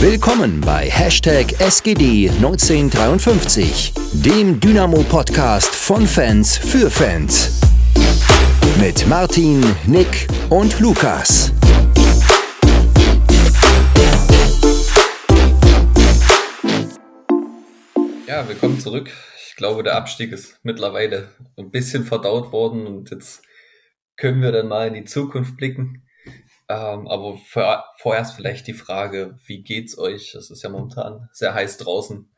Willkommen bei Hashtag SGD1953, dem Dynamo-Podcast von Fans für Fans. Mit Martin, Nick und Lukas. Ja, willkommen zurück. Ich glaube, der Abstieg ist mittlerweile ein bisschen verdaut worden und jetzt können wir dann mal in die Zukunft blicken. Ähm, aber vor, vorerst vielleicht die Frage, wie geht's euch? Es ist ja momentan sehr heiß draußen.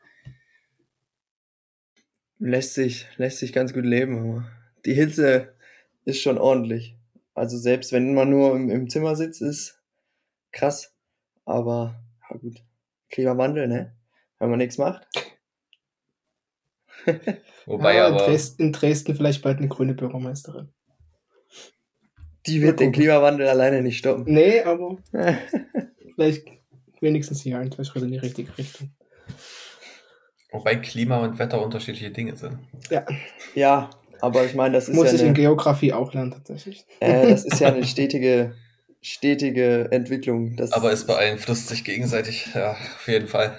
Lässt sich, lässt sich ganz gut leben, aber die Hitze ist schon ordentlich. Also selbst wenn man nur im, im Zimmer sitzt, ist krass. Aber ja gut, Klimawandel, ne? Wenn man nichts macht. Wobei Ja, aber, in, Dresden, in Dresden vielleicht bald eine grüne Bürgermeisterin. Die wird den Klimawandel alleine nicht stoppen. Nee, aber vielleicht wenigstens hier ein, zwei Schritte in die richtige Richtung. wobei Klima und Wetter unterschiedliche Dinge sind. Ja, ja, aber ich meine, das ist muss ja ich in eine, Geografie auch lernen tatsächlich. äh, das ist ja eine stetige, stetige Entwicklung. Das, Aber es beeinflusst sich gegenseitig, ja, auf jeden Fall.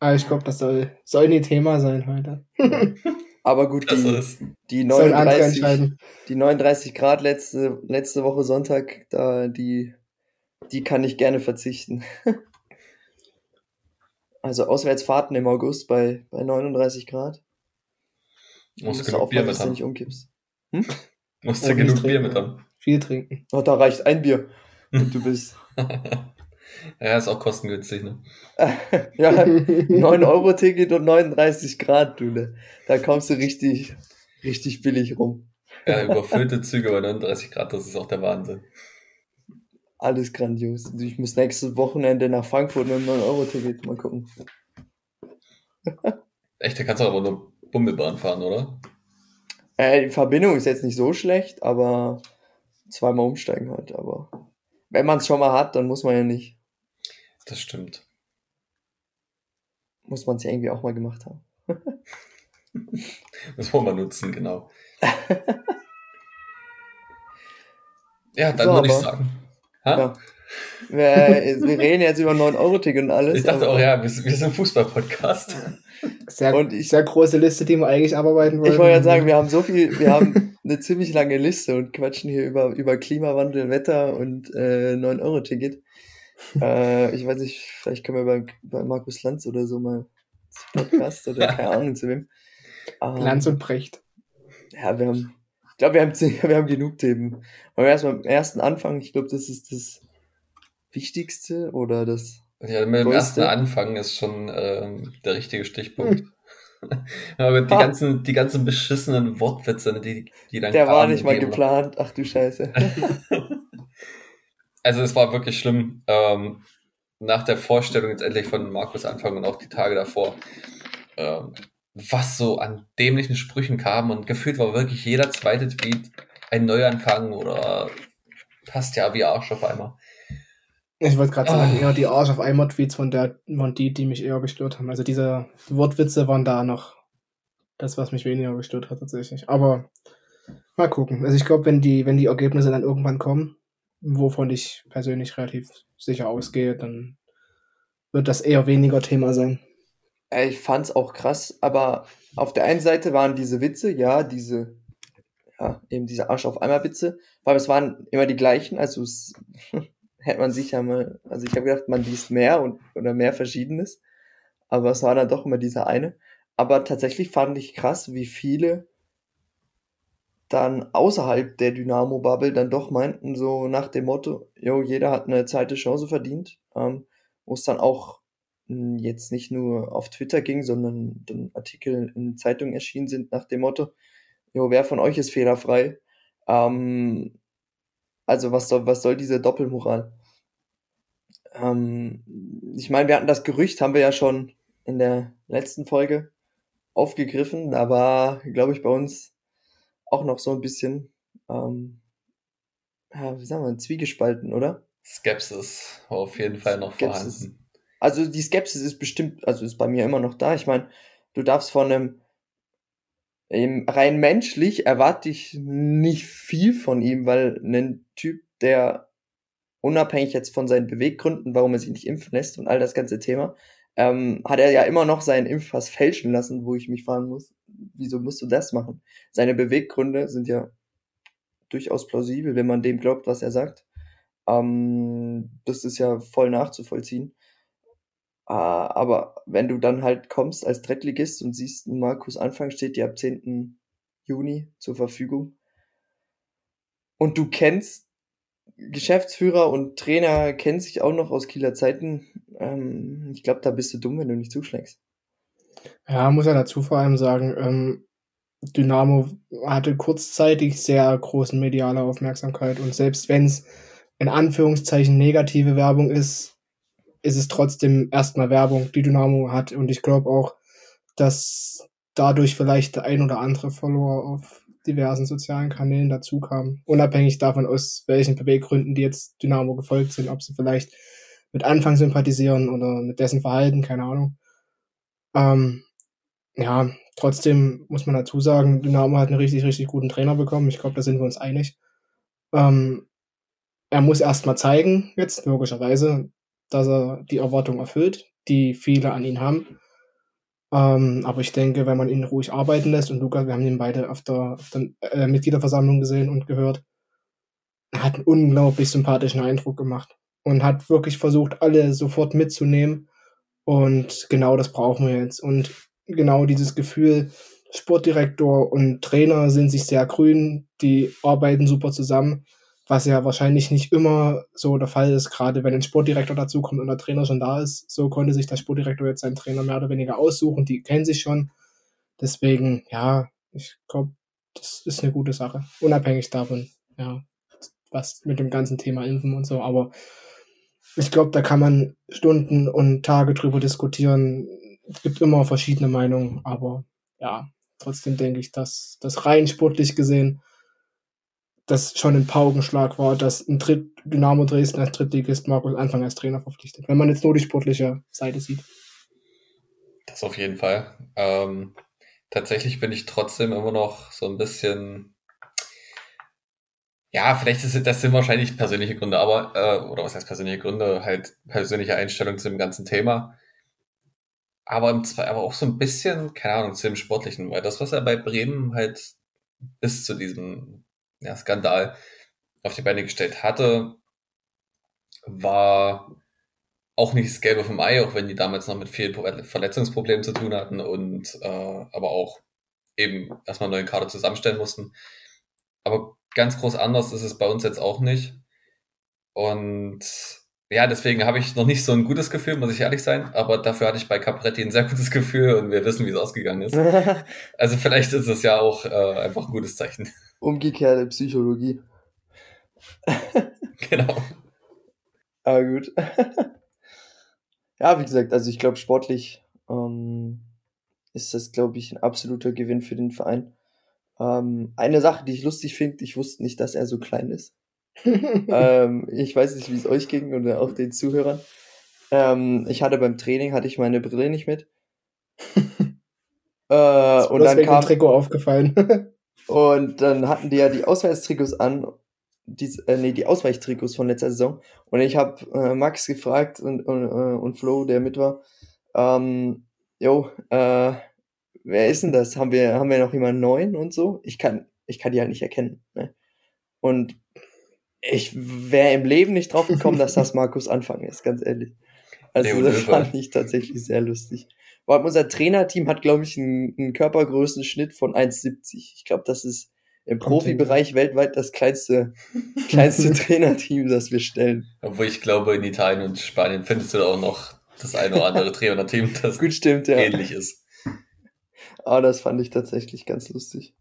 Aber ich glaube, das soll, soll nie Thema sein heute. aber gut, Das die, die Sollen andere 39, entscheiden. die 39 Grad letzte, letzte Woche Sonntag, da, die, die kann ich gerne verzichten. Also Auswärtsfahrten im August bei, bei 39 Grad. musst Musst du du genug Bier mit dass du haben. nicht umkippst. Musst Oh, du nicht genug Bier trinken, mit ja. haben. Viel trinken. Oh, da reicht ein Bier. Und du bist. ja, ist auch kostengünstig, ne? ja, 9-Euro-Ticket und 39 Grad, du. Ne? Da kommst du richtig, richtig billig rum. Ja, überfüllte Züge bei 39 Grad, das ist auch der Wahnsinn. Alles grandios. Also Ich muss nächstes Wochenende nach Frankfurt mit einem 9-Euro-Ticket mal gucken. Echt, da kannst du aber nur Bummelbahn fahren, oder? Äh, die Verbindung ist jetzt nicht so schlecht, aber zweimal umsteigen halt. Aber wenn man es schon mal hat, dann muss man ja nicht. Das stimmt. Muss man es ja irgendwie auch mal gemacht haben. Das wollen wir nutzen, genau. ja, dann So, würde ich sagen. Ha? Ja. Wir, wir reden jetzt über 9-Euro-Ticket und alles. Ich dachte auch, ja, wir sind, wir sind Fußball-Podcast. Sehr, Und ich- sehr große Liste, die wir eigentlich abarbeiten wollen. Ich wollte gerade sagen, wir haben so viel, wir haben eine ziemlich lange Liste und quatschen hier über, über Klimawandel, Wetter und äh, 9-Euro-Ticket. Äh, ich weiß nicht, vielleicht können wir bei, bei Markus Lanz oder so mal zum Podcast oder keine Ahnung zu wem. Ähm, Lanz und Brecht. Ja, wir haben, ich glaube, wir haben, wir haben genug Themen. Aber erstmal am ersten Anfang, ich glaube, das ist das Wichtigste oder das. Ja, mit dem Größte. ersten Anfang ist schon ähm, der richtige Stichpunkt. Aber die Hm. Ah. ganzen, die ganzen beschissenen Wortwitze, ne, die, die dann Der war nicht mal immer- geplant. Ach du Scheiße. Also es war wirklich schlimm. Ähm, nach der Vorstellung jetzt endlich von Markus Anfang und auch die Tage davor, ähm, was so an dämlichen Sprüchen kam und gefühlt war wirklich jeder zweite Tweet ein Neuanfang oder passt ja wie Arsch auf einmal. Ich wollte gerade sagen, Ah. eher die Arsch auf einmal Tweets von der waren die, die mich eher gestört haben. Also diese Wortwitze waren da noch das, was mich weniger gestört hat tatsächlich. Aber mal gucken. Also ich glaube, wenn die, wenn die Ergebnisse dann irgendwann kommen, wovon ich persönlich relativ sicher ausgehe, dann wird das eher weniger Thema sein. Ey, Ich fand's auch krass, aber auf der einen Seite waren diese Witze, ja, diese, ja, eben diese Arsch auf einmal Witze, weil es waren immer die gleichen, also es hätte man sich ja mal, also ich habe gedacht, man liest mehr und oder mehr Verschiedenes, aber es war dann doch immer dieser eine. Aber tatsächlich fand ich krass, wie viele dann außerhalb der Dynamo-Bubble dann doch meinten, so nach dem Motto, jo, jeder hat eine zweite Chance verdient, ähm, wo es dann auch mh, jetzt nicht nur auf Twitter ging, sondern dann Artikel in Zeitungen erschienen sind nach dem Motto, jo, wer von euch ist fehlerfrei? Ähm, also was soll, was soll diese Doppelmoral? Ähm, ich meine, wir hatten das Gerücht, haben wir ja schon in der letzten Folge aufgegriffen. Da war, glaube ich, bei uns auch noch so ein bisschen, ähm, ja, wie sagen wir, zwiegespalten, oder? Skepsis war auf jeden Fall noch Skepsis. vorhanden. Also die Skepsis ist bestimmt, also ist bei mir immer noch da. Ich meine, du darfst von einem rein menschlich erwarte ich nicht viel von ihm, weil ein Typ, der unabhängig jetzt von seinen Beweggründen, warum er sich nicht impfen lässt und all das ganze Thema, ähm, hat er ja immer noch seinen Impfpass fälschen lassen, wo ich mich fragen muss, wieso musst du das machen? Seine Beweggründe sind ja durchaus plausibel, wenn man dem glaubt, was er sagt. Ähm, das ist ja voll nachzuvollziehen. Äh, aber wenn du dann halt kommst als Drittligist und siehst, Markus Anfang steht dir ab 10. Juni zur Verfügung und du kennst Geschäftsführer und Trainer kennen sich auch noch aus Kieler Zeiten. Ähm, ich glaube, da bist du dumm, wenn du nicht zuschlägst. Ja, muss ja dazu vor allem sagen, ähm, Dynamo hatte kurzzeitig sehr großen mediale Aufmerksamkeit und selbst wenn es in Anführungszeichen negative Werbung ist, ist es trotzdem erstmal Werbung, die Dynamo hat und ich glaube auch, dass dadurch vielleicht der ein oder andere Follower auf diversen sozialen Kanälen dazu kam. Unabhängig davon, aus welchen Beweggründen die jetzt Dynamo gefolgt sind, ob sie vielleicht mit Anfang sympathisieren oder mit dessen Verhalten, keine Ahnung. Ähm, ja, trotzdem muss man dazu sagen, Dynamo hat einen richtig, richtig guten Trainer bekommen. Ich glaube, da sind wir uns einig. Ähm, er muss erstmal zeigen, jetzt logischerweise, dass er die Erwartung erfüllt, die viele an ihn haben. Ähm, aber ich denke, wenn man ihn ruhig arbeiten lässt, und Lukas, wir haben ihn beide auf der, auf der äh, Mitgliederversammlung gesehen und gehört, hat einen unglaublich sympathischen Eindruck gemacht und hat wirklich versucht, alle sofort mitzunehmen. Und genau das brauchen wir jetzt. Und genau dieses Gefühl, Sportdirektor und Trainer sind sich sehr grün, die arbeiten super zusammen was ja wahrscheinlich nicht immer so der Fall ist, gerade wenn ein Sportdirektor dazukommt und der Trainer schon da ist. So konnte sich der Sportdirektor jetzt seinen Trainer mehr oder weniger aussuchen, die kennen sich schon. Deswegen, ja, ich glaube, das ist eine gute Sache. Unabhängig davon, ja, was mit dem ganzen Thema Impfen und so. Aber ich glaube, da kann man Stunden und Tage drüber diskutieren. Es gibt immer verschiedene Meinungen, aber ja, trotzdem denke ich, dass das rein sportlich gesehen das schon ein Paukenschlag war, dass ein Dritt Dynamo Dresden als Drittligist Markus Anfang als Trainer verpflichtet, wenn man jetzt nur die sportliche Seite sieht. Das auf jeden Fall. Ähm, tatsächlich bin ich trotzdem immer noch so ein bisschen. Ja, vielleicht ist das sind wahrscheinlich persönliche Gründe, aber, äh, oder was heißt persönliche Gründe, halt persönliche Einstellung zu dem ganzen Thema. Aber, im, aber auch so ein bisschen, keine Ahnung, zu dem Sportlichen, weil das, was er bei Bremen halt bis zu diesem ja, Skandal auf die Beine gestellt hatte, war auch nicht das Gelbe vom Ei, auch wenn die damals noch mit vielen Verletzungsproblemen zu tun hatten und äh, aber auch eben erstmal einen neuen Kader zusammenstellen mussten. Aber ganz groß anders ist es bei uns jetzt auch nicht. Und ja, deswegen habe ich noch nicht so ein gutes Gefühl, muss ich ehrlich sein. Aber dafür hatte ich bei Capretti ein sehr gutes Gefühl und wir wissen, wie es ausgegangen ist. also vielleicht ist es ja auch äh, einfach ein gutes Zeichen umgekehrte Psychologie. genau. Aber gut. ja, wie gesagt, also ich glaube, sportlich ähm, ist das, glaube ich, ein absoluter Gewinn für den Verein. Ähm, eine Sache, die ich lustig finde, ich wusste nicht, dass er so klein ist. ähm, ich weiß nicht, wie es euch ging oder auch den Zuhörern. Ähm, ich hatte beim Training hatte ich meine Brille nicht mit. äh, und dann kam Trikot aufgefallen. Und dann hatten die ja die Ausweichstrikots an, die, äh, nee, die Ausweichtrikots von letzter Saison. Und ich habe äh, Max gefragt und, und, äh, und Flo, der mit war, ähm, jo, äh, wer ist denn das? Haben wir, haben wir noch jemanden neuen und so? Ich kann, ich kann die halt nicht erkennen. Ne? Und ich wäre im Leben nicht drauf gekommen, dass das Markus Anfang ist, ganz ehrlich. Also das fand ich tatsächlich sehr lustig. Weil unser Trainerteam hat, glaube ich, einen, einen Körpergrößenschnitt von 1,70. Ich glaube, das ist im Profibereich weltweit das kleinste, kleinste Trainerteam, das wir stellen. Obwohl ich glaube, in Italien und Spanien findest du da auch noch das eine oder andere Trainerteam, das Gut stimmt, ja. ähnlich ist. Aber das fand ich tatsächlich ganz lustig.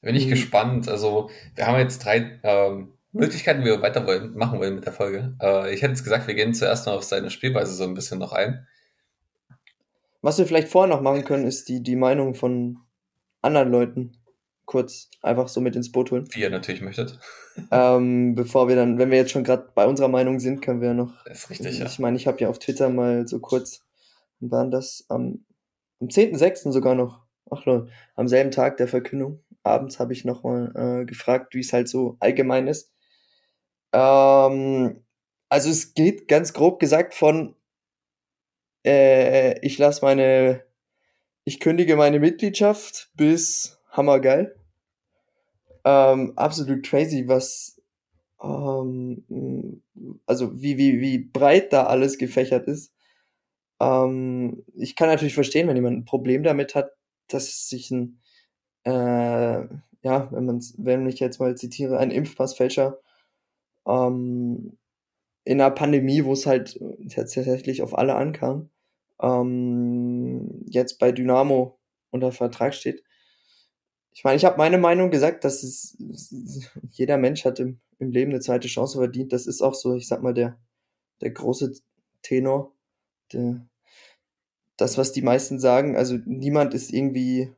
Bin ich mhm. gespannt. Also, wir haben jetzt drei ähm, Möglichkeiten, wie wir weiter wollen, machen wollen mit der Folge. Äh, ich hätte jetzt gesagt, wir gehen zuerst noch auf seine Spielweise so ein bisschen noch ein. Was wir vielleicht vorher noch machen können, ist die, die Meinung von anderen Leuten kurz einfach so mit ins Boot holen. Wie ihr natürlich möchtet. Ähm, bevor wir dann, wenn wir jetzt schon gerade bei unserer Meinung sind, können wir noch. Das ist richtig, ja. Ich meine, ich habe ja auf Twitter mal so kurz, waren das am, am 10.06. sogar noch, ach Leute, am selben Tag der Verkündung, abends habe ich nochmal äh, gefragt, wie es halt so allgemein ist. Ähm, also es geht ganz grob gesagt von äh, ich lasse meine, ich kündige meine Mitgliedschaft bis hammergeil. Ähm, absolut crazy, was ähm, also wie, wie, wie breit da alles gefächert ist. Ähm, ich kann natürlich verstehen, wenn jemand ein Problem damit hat, dass sich ein, äh, ja, wenn man wenn ich jetzt mal zitiere, ein Impfpassfälscher ähm, in einer Pandemie, wo es halt tatsächlich auf alle ankam, ähm, jetzt bei Dynamo unter Vertrag steht. Ich meine, ich habe meine Meinung gesagt, dass es jeder Mensch hat im, im Leben eine zweite Chance verdient. Das ist auch so, ich sag mal, der, der große Tenor. Der, das, was die meisten sagen, also niemand ist irgendwie,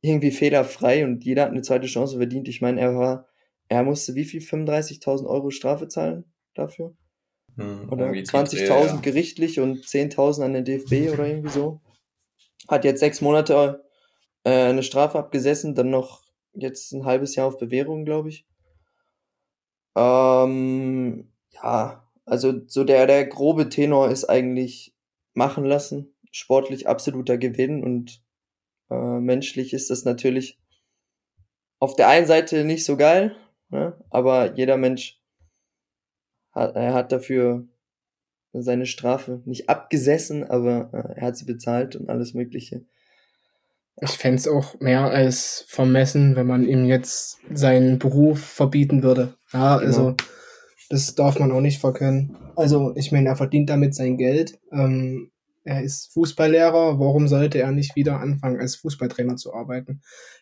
irgendwie fehlerfrei und jeder hat eine zweite Chance verdient. Ich meine, er war, er musste wie viel? 35.000 Euro Strafe zahlen dafür? Hm, oder 20.000 ja. gerichtlich und 10.000 an den DFB oder irgendwie so. Hat jetzt sechs Monate äh, eine Strafe abgesessen, dann noch jetzt ein halbes Jahr auf Bewährung, glaube ich. Ähm, ja, also so der, der grobe Tenor ist eigentlich machen lassen. Sportlich absoluter Gewinn und äh, menschlich ist das natürlich auf der einen Seite nicht so geil, ne? aber jeder Mensch hat, er hat dafür seine Strafe nicht abgesessen, aber äh, er hat sie bezahlt und alles Mögliche. Ich fände es auch mehr als vermessen, wenn man ihm jetzt seinen Beruf verbieten würde. Ja, genau. Das darf man auch nicht verkennen. Also ich meine, er verdient damit sein Geld. Ähm, er ist Fußballlehrer. Warum sollte er nicht wieder anfangen, als Fußballtrainer zu arbeiten?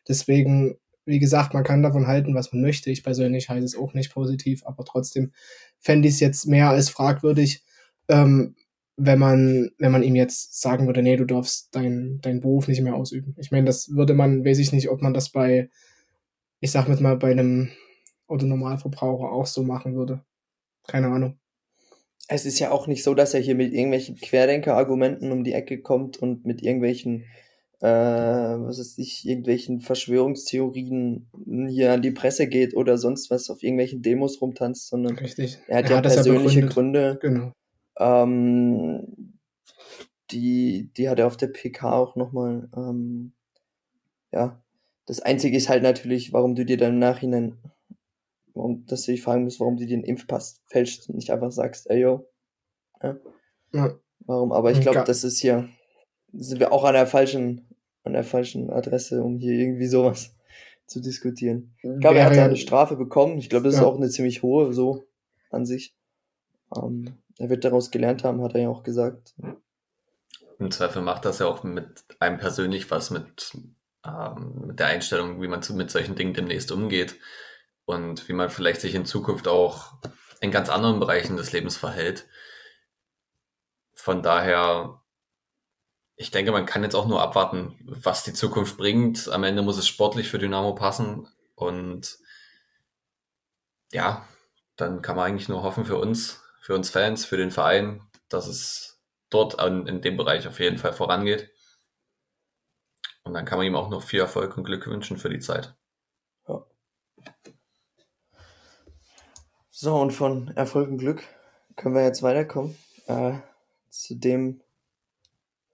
Deswegen, wie gesagt, man kann davon halten, was man möchte. Ich persönlich halte es auch nicht positiv, aber trotzdem fände ich es jetzt mehr als fragwürdig, ähm, wenn man, wenn man ihm jetzt sagen würde, nee, du darfst deinen dein Beruf nicht mehr ausüben. Ich meine, das würde man, weiß ich nicht, ob man das bei, ich sag mit mal, bei einem oder Normalverbraucher auch so machen würde. Keine Ahnung. Es ist ja auch nicht so, dass er hier mit irgendwelchen Querdenker-Argumenten um die Ecke kommt und mit irgendwelchen, äh, was weiß ich, irgendwelchen Verschwörungstheorien hier an die Presse geht oder sonst was auf irgendwelchen Demos rumtanzt, sondern Richtig. er hat ja hat persönliche ja Gründe. Genau. Ähm, die, die hat er auf der PK auch nochmal, ähm, ja. Das Einzige ist halt natürlich, warum du dir dann im Nachhinein, warum, dass du dich fragen musst, warum du dir den Impfpass fälschst und nicht einfach sagst, ey yo. Ja. ja. Warum? Aber ich glaube, das ist hier, sind wir auch an der falschen, an der falschen Adresse, um hier irgendwie sowas zu diskutieren. Ich glaube, er hat ja eine Strafe bekommen. Ich glaube, das ja. ist auch eine ziemlich hohe, so an sich. Ähm, er wird daraus gelernt haben, hat er ja auch gesagt. Im Zweifel macht das ja auch mit einem persönlich was mit, ähm, mit der Einstellung, wie man zu, mit solchen Dingen demnächst umgeht und wie man vielleicht sich in Zukunft auch in ganz anderen Bereichen des Lebens verhält. Von daher, ich denke, man kann jetzt auch nur abwarten, was die Zukunft bringt. Am Ende muss es sportlich für Dynamo passen und ja, dann kann man eigentlich nur hoffen für uns, für uns Fans, für den Verein, dass es dort in dem Bereich auf jeden Fall vorangeht. Und dann kann man ihm auch noch viel Erfolg und Glück wünschen für die Zeit. So, und von Erfolg und Glück können wir jetzt weiterkommen äh, zu dem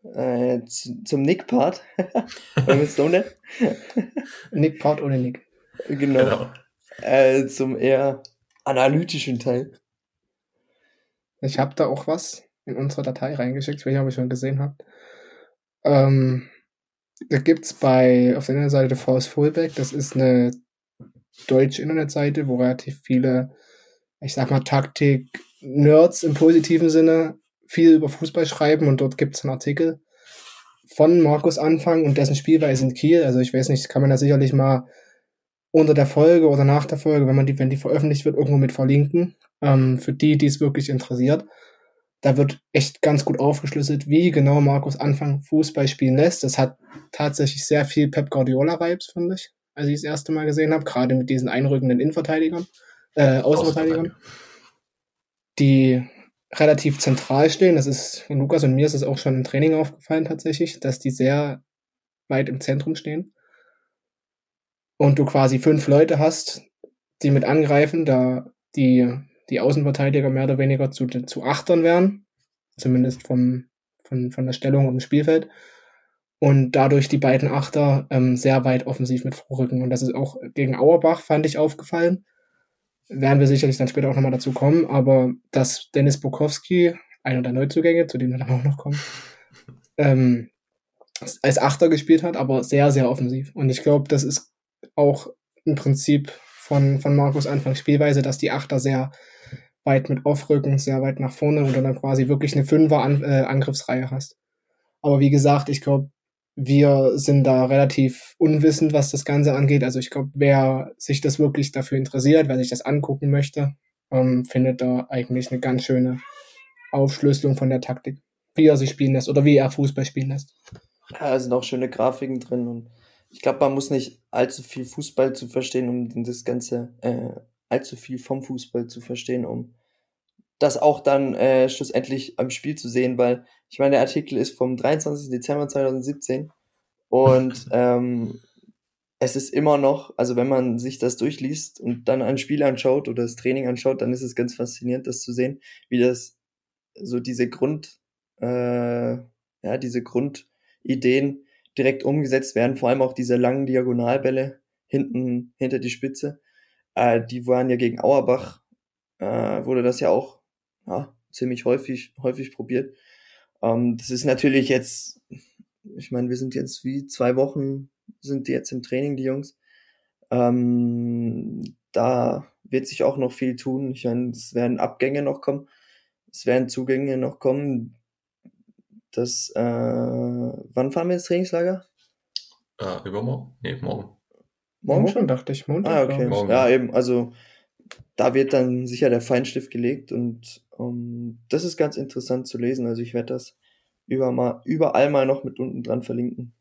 äh, zu, zum Nick-Part. Nick-Part ohne Nick. Genau. genau. Äh, zum eher analytischen Teil. Ich habe da auch was in unsere Datei reingeschickt, welche habe ich schon gesehen habt. Ähm, da gibt's bei auf der Internetseite Force Fullback, das ist eine deutsche Internetseite, wo relativ viele, ich sag mal, Taktik-Nerds im positiven Sinne viel über Fußball schreiben und dort gibt's einen Artikel von Markus Anfang und dessen Spielweise in Kiel. Also ich weiß nicht, kann man da sicherlich mal unter der Folge oder nach der Folge, wenn man die, wenn die veröffentlicht wird, irgendwo mit verlinken. Ähm, für die, die es wirklich interessiert. Da wird echt ganz gut aufgeschlüsselt, wie genau Markus Anfang Fußball spielen lässt. Das hat tatsächlich sehr viel Pep Guardiola-Vibes, finde ich, als ich das erste Mal gesehen habe, gerade mit diesen einrückenden Innenverteidigern, äh, Außenverteidigern, die relativ zentral stehen. Das ist, und Lukas und mir ist es auch schon im Training aufgefallen tatsächlich, dass die sehr weit im Zentrum stehen. Und du quasi fünf Leute hast, die mit angreifen, da die, die Außenverteidiger mehr oder weniger zu, zu Achtern wären. Zumindest vom, von, von der Stellung im Spielfeld. Und dadurch die beiden Achter ähm, sehr weit offensiv mit vorrücken. Und das ist auch gegen Auerbach, fand ich, aufgefallen. Werden wir sicherlich dann später auch nochmal dazu kommen. Aber dass Dennis Bukowski, einer der Neuzugänge, zu dem wir dann auch noch kommen, ähm, als Achter gespielt hat, aber sehr, sehr offensiv. Und ich glaube, das ist auch im Prinzip von, von Markus Anfang Spielweise, dass die Achter sehr weit mit aufrücken, sehr weit nach vorne und dann quasi wirklich eine Fünfer -An äh, Angriffsreihe hast. Aber wie gesagt, ich glaube, wir sind da relativ unwissend, was das Ganze angeht. Also ich glaube, wer sich das wirklich dafür interessiert, wer sich das angucken möchte, ähm, findet da eigentlich eine ganz schöne Aufschlüsselung von der Taktik, wie er sich spielen lässt oder wie er Fußball spielen lässt. Ja, da sind auch schöne Grafiken drin und ich glaube, man muss nicht allzu viel Fußball zu verstehen, um das Ganze äh, allzu viel vom Fußball zu verstehen, um das auch dann äh, schlussendlich am Spiel zu sehen, weil ich meine, der Artikel ist vom 23. Dezember 2017 und ähm, es ist immer noch, also wenn man sich das durchliest und dann ein Spiel anschaut oder das Training anschaut, dann ist es ganz faszinierend, das zu sehen, wie das so diese Grund, äh, ja, diese Grundideen direkt umgesetzt werden, vor allem auch diese langen Diagonalbälle hinten hinter die Spitze. Äh, die waren ja gegen Auerbach, äh, wurde das ja auch ja, ziemlich häufig, häufig probiert. Ähm, das ist natürlich jetzt, ich meine, wir sind jetzt wie zwei Wochen, sind die jetzt im Training, die Jungs. Ähm, da wird sich auch noch viel tun. Ich meine, es werden Abgänge noch kommen, es werden Zugänge noch kommen. Das, äh, wann fahren wir ins Trainingslager? Äh, übermorgen? Nee, morgen. Morgen schon, dachte ich. Montag, ah, okay. Morgen. Ja, eben, also da wird dann sicher der Feinstift gelegt und um, das ist ganz interessant zu lesen. Also ich werde das über mal, überall mal noch mit unten dran verlinken.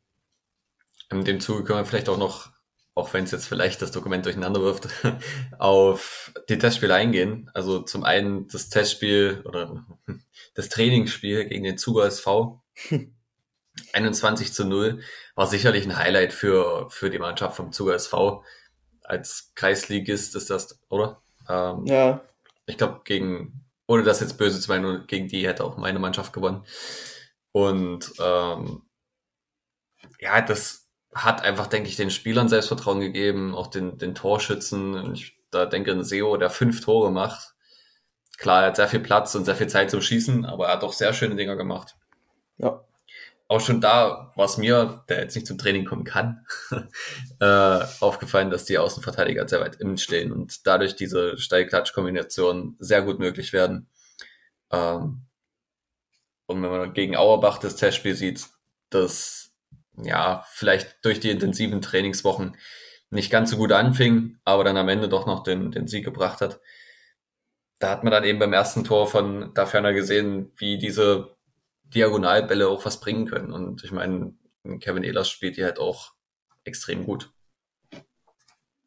In dem Zuge können wir vielleicht auch noch, auch wenn es jetzt vielleicht das Dokument durcheinander wirft, auf die Testspiele eingehen. Also zum einen das Testspiel oder das Trainingsspiel gegen den Zuger SV. 21 zu 0 war sicherlich ein Highlight für, für die Mannschaft vom Zuger SV. Als Kreisligist ist das, oder? Ähm, Ja, ich glaube, gegen, ohne das jetzt böse zu meinen, gegen die hätte auch meine Mannschaft gewonnen. Und ähm, ja, das hat einfach, denke ich, den Spielern Selbstvertrauen gegeben, auch den, den Torschützen. Und ich da denke an Seo, der fünf Tore macht. Klar, er hat sehr viel Platz und sehr viel Zeit zum Schießen, aber er hat auch sehr schöne Dinger gemacht. ja, Auch schon da war es mir, der jetzt nicht zum Training kommen kann, äh, aufgefallen, dass die Außenverteidiger sehr weit innen stehen und dadurch diese Steilklatsch-Kombinationen sehr gut möglich werden. Ähm, und wenn man gegen Auerbach das Testspiel sieht, das ja vielleicht durch die intensiven Trainingswochen nicht ganz so gut anfing, aber dann am Ende doch noch den, den Sieg gebracht hat. Da hat man dann eben beim ersten Tor von da ferner gesehen, wie diese Diagonalbälle auch was bringen können. Und ich meine, Kevin Ehlers spielt die halt auch extrem gut.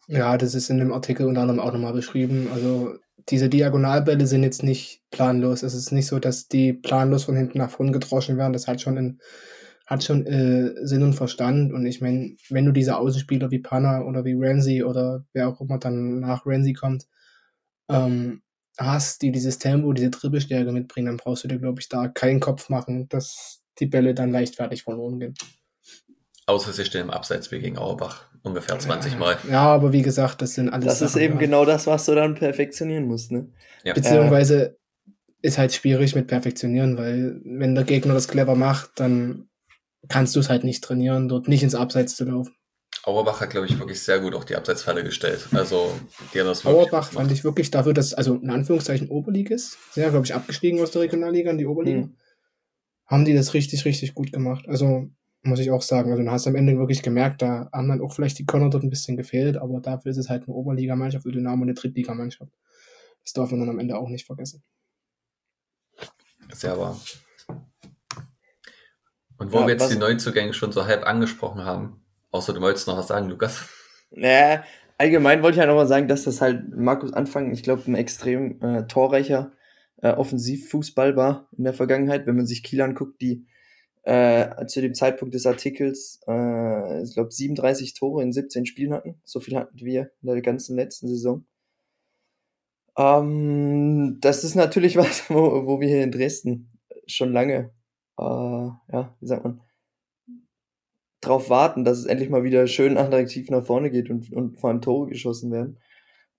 Ja, das ist in dem Artikel unter anderem auch nochmal beschrieben. Also diese Diagonalbälle sind jetzt nicht planlos. Es ist nicht so, dass die planlos von hinten nach vorn gedroschen werden. Das hat schon, in, hat schon äh, Sinn und Verstand. Und ich meine, wenn du diese Außenspieler wie Panna oder wie Ramsey oder wer auch immer dann nach Ramsey kommt, ähm, hast, die dieses Tempo, diese Dribbelstärke mitbringen, dann brauchst du dir, glaube ich, da keinen Kopf machen, dass die Bälle dann leichtfertig verloren gehen. Außer sie stehen im Abseits wie gegen Auerbach. Ungefähr 20 Mal. Ja, aber wie gesagt, das sind alles das ist Sachen, eben ja. genau das, was du dann perfektionieren musst, ne? Ja. Beziehungsweise ist halt schwierig mit perfektionieren, weil wenn der Gegner das clever macht, dann kannst du es halt nicht trainieren, dort nicht ins Abseits zu laufen. Auerbach hat, glaube ich, wirklich sehr gut auch die Abseitsfalle gestellt. Also, die haben das Auerbach fand ich wirklich dafür, dass, also in Anführungszeichen Oberligist, sind ja, glaube ich, abgestiegen aus der Regionalliga in die Oberliga, Mhm. haben die das richtig, richtig gut gemacht. Also muss ich auch sagen, also du hast am Ende wirklich gemerkt, da haben dann auch vielleicht die Körner dort ein bisschen gefehlt, aber dafür ist es halt eine Oberligamannschaft und Dynamo eine Drittligamannschaft. Das darf man dann am Ende auch nicht vergessen. Sehr wahr. Und wo Ja, wir jetzt die Neuzugänge schon so halb angesprochen haben, außer du wolltest noch was sagen, Lukas. Naja, allgemein wollte ich ja nochmal sagen, dass das halt Markus Anfang, ich glaube, ein extrem äh, torreicher äh, Offensivfußball war in der Vergangenheit. Wenn man sich Kiel anguckt, die äh, zu dem Zeitpunkt des Artikels, äh, ich glaube, 37 Tore in 17 Spielen hatten. So viel hatten wir in der ganzen letzten Saison. Ähm, das ist natürlich was, wo, wo wir hier in Dresden schon lange, äh, ja, wie sagt man, drauf warten, dass es endlich mal wieder schön attraktiv nach vorne geht und, und vor allem Tore geschossen werden.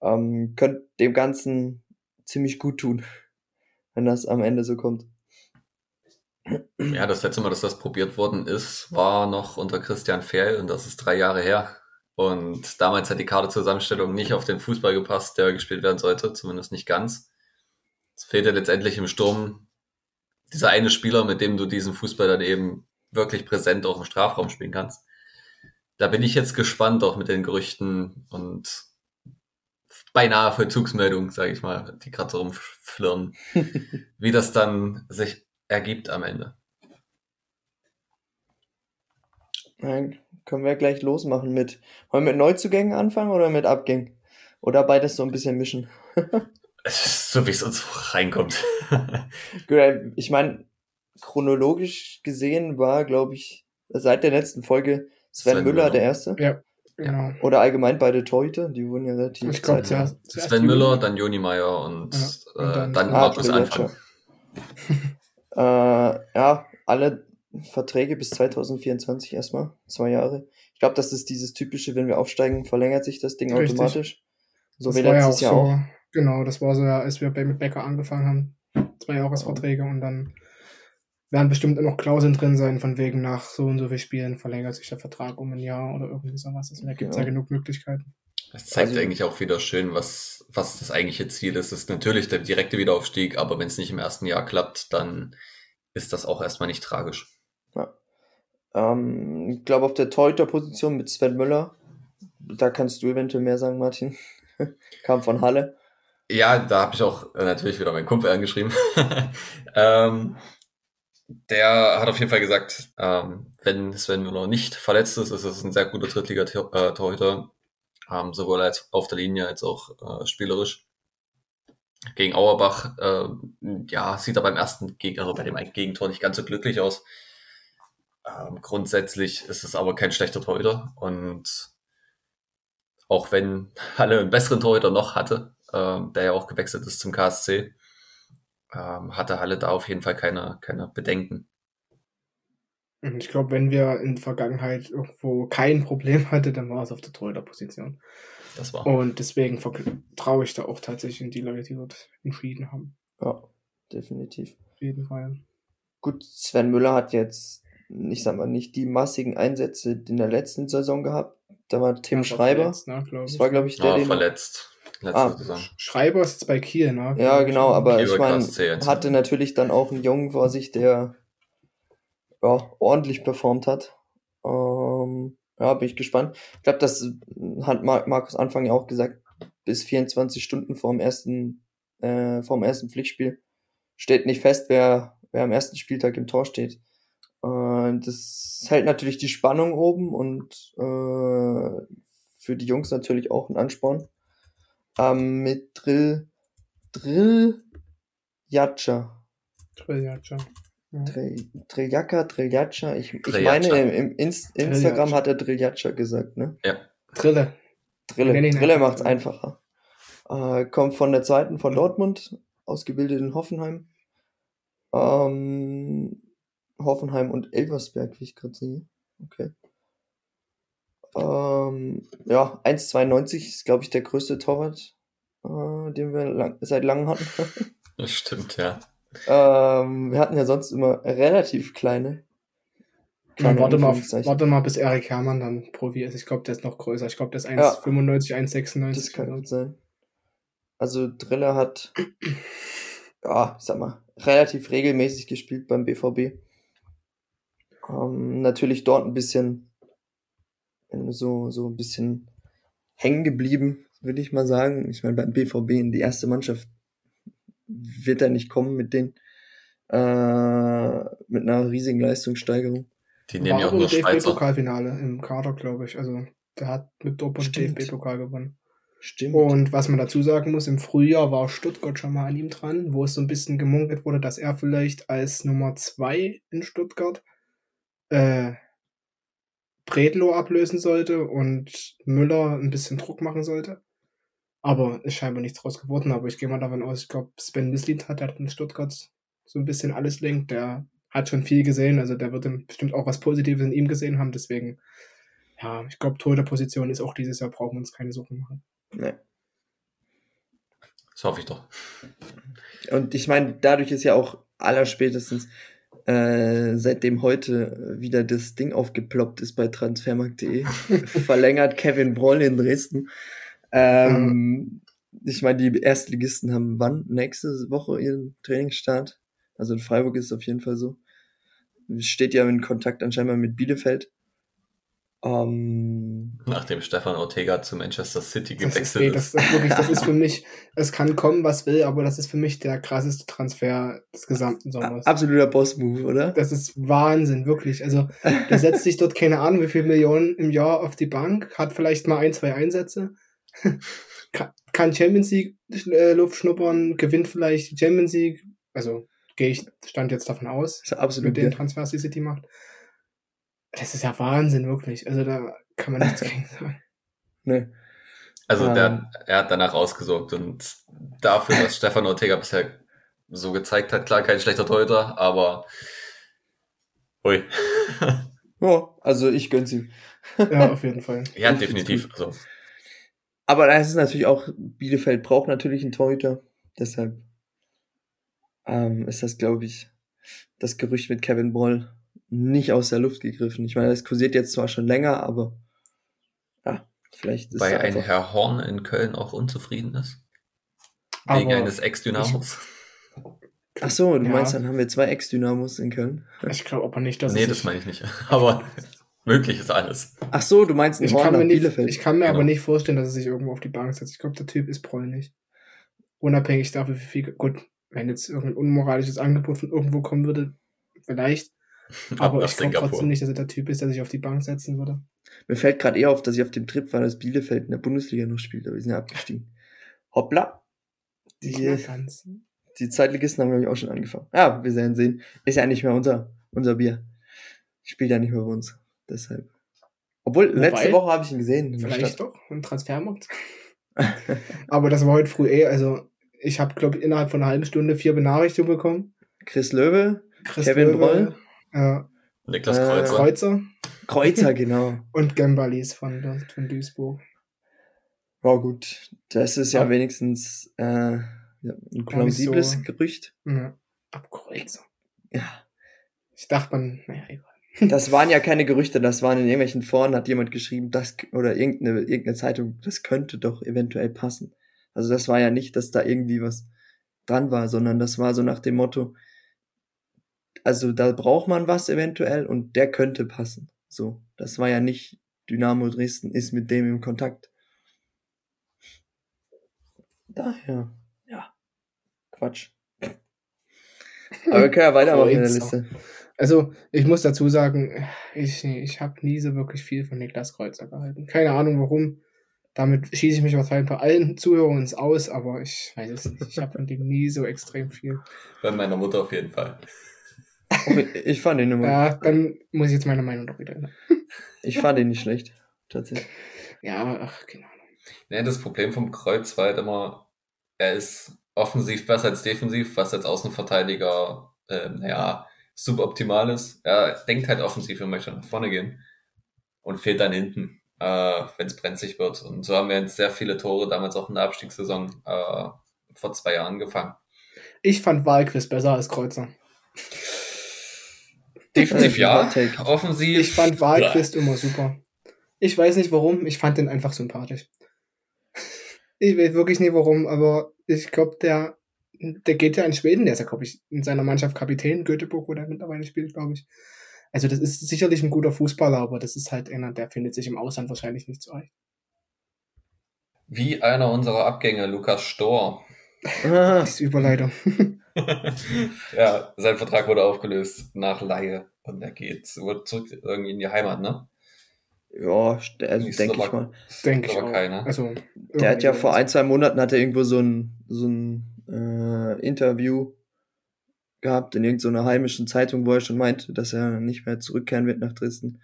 Ähm, könnte dem Ganzen ziemlich gut tun, wenn das am Ende so kommt. Ja, das letzte Mal, dass das probiert worden ist, war noch unter Christian Fehl und das ist drei Jahre her. Und damals hat die Kaderzusammenstellung nicht auf den Fußball gepasst, der gespielt werden sollte, zumindest nicht ganz. Es fehlte letztendlich im Sturm dieser eine Spieler, mit dem du diesen Fußball dann eben wirklich präsent auch im Strafraum spielen kannst. Da bin ich jetzt gespannt, auch mit den Gerüchten und beinahe Vollzugsmeldungen, sage ich mal, die gerade so rumflirren, wie das dann sich ergibt am Ende. Dann können wir gleich losmachen mit. Wollen wir mit Neuzugängen anfangen oder mit Abgängen? Oder beides so ein bisschen mischen? so wie es uns reinkommt. ich meine, chronologisch gesehen war, glaube ich, seit der letzten Folge Sven, Sven Müller, Müller, der Erste. Ja, genau. Oder allgemein beide Torhüter, die wurden ja relativ. Ich glaube, zuerst. Sven Müller, dann Joni Meyer und, ja, und dann, äh, dann ah, Markus Anfang. äh, ja, alle Verträge bis 2024 erstmal, zwei Jahre. Ich glaube, das ist dieses typische, wenn wir aufsteigen, verlängert sich das Ding Richtig. automatisch. So das wie letztes ja auch Jahr so, auch. Genau, das war so, ja, als wir mit Becker angefangen haben. Zwei Jahresverträge und dann werden bestimmt noch Klauseln drin sein, von wegen nach so und so viel Spielen verlängert sich der Vertrag um ein Jahr oder irgendwie sowas. Also da gibt es ja. ja genug Möglichkeiten. Das zeigt also, eigentlich auch wieder schön, was, was das eigentliche Ziel ist. Das ist natürlich der direkte Wiederaufstieg, aber wenn es nicht im ersten Jahr klappt, dann ist das auch erstmal nicht tragisch. Ja. Ähm, ich glaube, auf der Torhüter-Position mit Sven Müller, da kannst du eventuell mehr sagen, Martin. Kam von Halle. Ja, da habe ich auch äh, natürlich wieder meinen Kumpel angeschrieben. ähm, der hat auf jeden Fall gesagt, ähm, wenn Sven Müller nicht verletzt ist, ist es ein sehr guter Drittliga-Torhüter, ähm, sowohl als auf der Linie als auch äh, spielerisch. Gegen Auerbach, äh, ja, sieht er beim ersten Geg also bei dem Gegentor nicht ganz so glücklich aus. Ähm, grundsätzlich ist es aber kein schlechter Torhüter und auch wenn Halle einen besseren Torhüter noch hatte, äh, der ja auch gewechselt ist zum KSC, ähm, hatte Halle da auf jeden Fall keine, keine Bedenken. Ich glaube, wenn wir in der Vergangenheit irgendwo kein Problem hatte, dann war es auf der Torhüter-Position. Das war. Und deswegen vertraue ich da auch tatsächlich in die Leute, die dort entschieden haben. Ja, definitiv. Auf jeden Fall. Gut, Sven Müller hat jetzt, ich sag mal, nicht die massigen Einsätze in der letzten Saison gehabt. Da war Tim ja, Schreiber. Verletzt, ne, das war, glaube ich, der, ja, den verletzt letzte ah, Saison. Schreiber ist jetzt bei Kiel, ne? Ja, genau, aber Kiel ich meine, hatte natürlich dann auch einen Jungen vor sich, der ja, ordentlich performt hat. Ähm, ja, bin ich gespannt. Ich glaube, das hat Markus Anfang ja auch gesagt, bis 24 Stunden vor dem ersten, äh, vor dem ersten Pflichtspiel steht nicht fest, wer, wer am ersten Spieltag im Tor steht. Äh, das hält natürlich die Spannung oben und äh, für die Jungs natürlich auch ein Ansporn ähm, mit Drill, Drill Yacha. Drill Yacha. Ja. Drilljaka, Drilljaccia. Ich, ich meine, im Inst Instagram hat er Drilljaccia gesagt, ne? Ja. Drille. Drille. Drille macht's einfacher. Äh, kommt von der zweiten von Dortmund, ausgebildet in Hoffenheim. Ähm, Hoffenheim und Elversberg, wie ich gerade sehe. Okay. Ähm, ja, 1,92 ist, glaube ich, der größte Torwart, äh, den wir lang, seit langem hatten. das stimmt, ja. Ähm, wir hatten ja sonst immer relativ kleine. kleine warte, mal, warte mal, bis Erik Hermann dann Profi ist. Ich glaube, der ist noch größer. Ich glaube, der ist 1,95, ja, 1,96. Das kann gut sein. Also Driller hat, ja, ich sag mal, relativ regelmäßig gespielt beim BVB. Ähm, natürlich dort ein bisschen so, so ein bisschen hängen geblieben, würde ich mal sagen. Ich meine, beim BVB in die erste Mannschaft wird er nicht kommen mit den äh, mit einer riesigen Leistungssteigerung. Die nehmen ja auch nur Schweizer. pokalfinale im Kader, glaube ich. Also der hat mit Dortmund DFB-Pokal gewonnen. Stimmt. Und was man dazu sagen muss, im Frühjahr war Stuttgart schon mal an ihm dran, wo es so ein bisschen gemunkelt wurde, dass er vielleicht als Nummer zwei in Stuttgart äh, Bredlo ablösen sollte und Müller ein bisschen Druck machen sollte. Aber ist scheinbar nichts draus geworden. Aber ich gehe mal davon aus, ich glaube, Sven Mislied hat, der hat in Stuttgart so ein bisschen alles lenkt. Der hat schon viel gesehen. Also der wird bestimmt auch was Positives in ihm gesehen haben. Deswegen, ja, ich glaube, Torhüterposition ist auch dieses Jahr, brauchen wir uns keine Sorgen machen. Nee. Das hoffe ich doch. Und ich meine, dadurch ist ja auch allerspätestens äh, seitdem heute wieder das Ding aufgeploppt ist bei transfermarkt.de, verlängert Kevin Broll in Dresden. Ähm, ich meine, die Erstligisten haben wann? Nächste Woche ihren Trainingsstart. Also in Freiburg ist es auf jeden Fall so. Steht ja in Kontakt anscheinend mit Bielefeld. Ähm, Nachdem Stefan Ortega zu Manchester City Das ist, gewechselt nee, ist. das, das, wirklich, das ist für mich, es kann kommen, was will, aber das ist für mich der krasseste Transfer des gesamten Sommers. absoluter Boss-Move, oder? Das ist Wahnsinn, wirklich. Also, der setzt sich dort keine Ahnung, wie viel Millionen im Jahr auf die Bank, hat vielleicht mal ein, zwei Einsätze, kann- Champions League äh, Luft schnuppern, gewinnt vielleicht die Champions League. Also, gehe ich, stand jetzt davon aus, ist absolut mit den. Transfers, die City macht. Das ist ja Wahnsinn, wirklich. Also, da kann man nichts gegen sagen. Ne. Also Ähm. der, er hat danach ausgesorgt und dafür, dass Stefan Ortega bisher so gezeigt hat, klar, kein schlechter Torhüter, aber hui. Ja, also ich gönn's ihm. Ja, auf jeden Fall. ja, Ich definitiv. Also, Aber das ist natürlich auch, Bielefeld braucht natürlich einen Torhüter. Deshalb ähm, ist das, glaube ich, das Gerücht mit Kevin Broll nicht aus der Luft gegriffen. Ich meine, das kursiert jetzt zwar schon länger, aber ja, vielleicht ist weil ein Herr Horn in Köln auch unzufrieden ist. Wegen Aber eines Ex-Dynamos. Ach so, du Ja. meinst, dann haben wir zwei Ex-Dynamos in Köln. ich glaube aber nicht, dass Nee, es das meine ich nicht. Aber möglich ist alles. Ach so, du meinst Ich kann, Horn mir nach nicht, Bielefeld. ich kann mir Genau. aber nicht vorstellen, dass er sich irgendwo auf die Bank setzt. Ich glaube, der Typ ist nicht. Unabhängig davon, wie viel. Gut, wenn jetzt irgendein unmoralisches Angebot von irgendwo kommen würde, vielleicht. Aber ich glaube trotzdem nicht, dass er der Typ ist, der sich auf die Bank setzen würde. Mir fällt gerade eher auf, dass ich auf dem Trip war, dass Bielefeld in der Bundesliga noch spielt, aber wir sind ja abgestiegen. Hoppla. Die, die Zweitligisten haben, glaube ich, auch schon angefangen. Ja, wir werden sehen. Ist ja nicht mehr unser, unser Bier. Spielt ja nicht mehr bei uns. Deshalb. Obwohl, Wobei, letzte Woche habe ich ihn gesehen. Vielleicht Stadt. doch, im Transfermarkt. aber das war heute früh eh. Also, ich habe, glaube ich, innerhalb von einer halben Stunde vier Benachrichtigungen bekommen. Chris Löwe, Chris Kevin Löwe, Broll? Äh, Niklas Äh, Kreuzer. Kreuzer Kreuzer, genau. und Gembalis von, von Duisburg. Ja, gut. Das ist ja Ja. wenigstens äh, ja, ein plausibles so- Gerücht. Ja. Ab Kreuzer. Ja. Ich dachte man, naja, egal. Das waren ja keine Gerüchte, das waren in irgendwelchen Foren, hat jemand geschrieben, das, oder irgendeine, irgendeine Zeitung, das könnte doch eventuell passen. Also das war ja nicht, dass da irgendwie was dran war, sondern das war so nach dem Motto, also da braucht man was eventuell und der könnte passen. So, das war ja nicht Dynamo Dresden ist mit dem im Kontakt. Daher, ja, Quatsch. Aber wir können ja weitermachen in der. Liste. Also, ich muss dazu sagen, ich, ich habe nie so wirklich viel von Niklas Kreuzer gehalten. Keine Ahnung warum. Damit schieße ich mich wahrscheinlich bei allen Zuhörern ins Aus, aber ich weiß es nicht. Ich habe von dem nie so extrem viel. Bei meiner Mutter auf jeden Fall. Ich fand ihn immer. Ja, dann muss ich jetzt meine Meinung doch wieder ändern. Ich fand ihn nicht schlecht. Tatsächlich. Ja, ach, keine Ahnung. Nee, das Problem vom Kreuz war halt immer, er ist offensiv besser als defensiv, was als Außenverteidiger, äh, naja, suboptimal ist. Er denkt halt offensiv und möchte nach vorne gehen und fehlt dann hinten, äh, wenn es brenzlig wird. Und so haben wir jetzt sehr viele Tore damals auch in der Abstiegssaison äh, vor zwei Jahren gefangen. Ich fand Wahlquiz besser als Kreuzer. Defensiv ja, offensiv. Ich fand Wahlquiz immer super. Ich weiß nicht warum, ich fand den einfach sympathisch. Ich weiß wirklich nicht warum, aber ich glaube, der, der geht ja in Schweden, der ist ja, glaube ich, in seiner Mannschaft Kapitän, Göteborg, wo der mittlerweile spielt, glaube ich. Also das ist sicherlich ein guter Fußballer, aber das ist halt einer, der findet sich im Ausland wahrscheinlich nicht zurecht. Wie einer unserer Abgänge, Lukas Stor. Ah, Diese Überleitung. ja, sein Vertrag wurde aufgelöst nach Laie und er geht zurück irgendwie in die Heimat, ne? ja, also denke ich mal. Denke ich auch. Ne? Also, Der hat ja vor ein, zwei Monaten hat er irgendwo so ein, so ein äh, Interview gehabt in irgendeiner heimischen Zeitung, wo er schon meinte, dass er nicht mehr zurückkehren wird nach Dresden.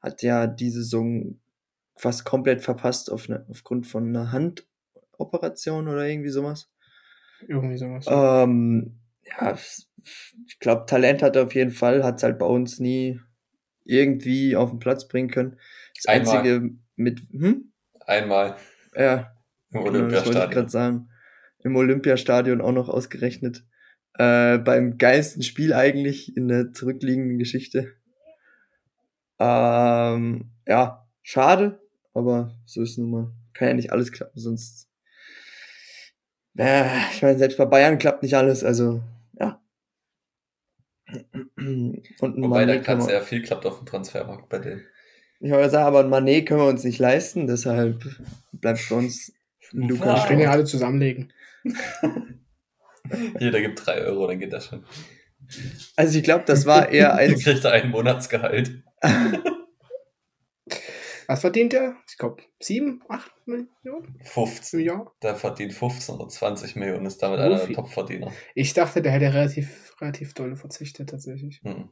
Hat ja die Saison fast komplett verpasst auf ne, aufgrund von einer Operation oder irgendwie sowas. Irgendwie sowas. Ähm, ja, ich glaube, Talent hat er auf jeden Fall, hat es halt bei uns nie irgendwie auf den Platz bringen können. Das Einmal. einzige mit, hm? Einmal Ja, im genau, das wollte ich Olympiastadion. gerade sagen. Im Olympiastadion auch noch ausgerechnet. Äh, beim geilsten Spiel eigentlich in der zurückliegenden Geschichte. Ähm, ja, schade, aber so ist es nun mal. Kann ja nicht alles klappen, sonst. Ja, ich meine, selbst bei Bayern klappt nicht alles, also ja. Und ein Wobei da Mané kann kann sehr viel klappt auf dem Transfermarkt bei denen. ich wollte sagen, aber ein Mané können wir uns nicht leisten, deshalb bleibt bei uns Lukas. können ja alle zusammenlegen. Jeder gibt drei Euro, dann geht das schon. Also ich glaube, das war eher ein kriegt er einen Monatsgehalt. Was verdient er? Ich glaube, 7, 8 Millionen 15. im Jahr. Der verdient 15 oder 20 Millionen, ist damit einer der. Topverdiener. Ich dachte, der hätte relativ, relativ doll verzichtet, tatsächlich. Hm.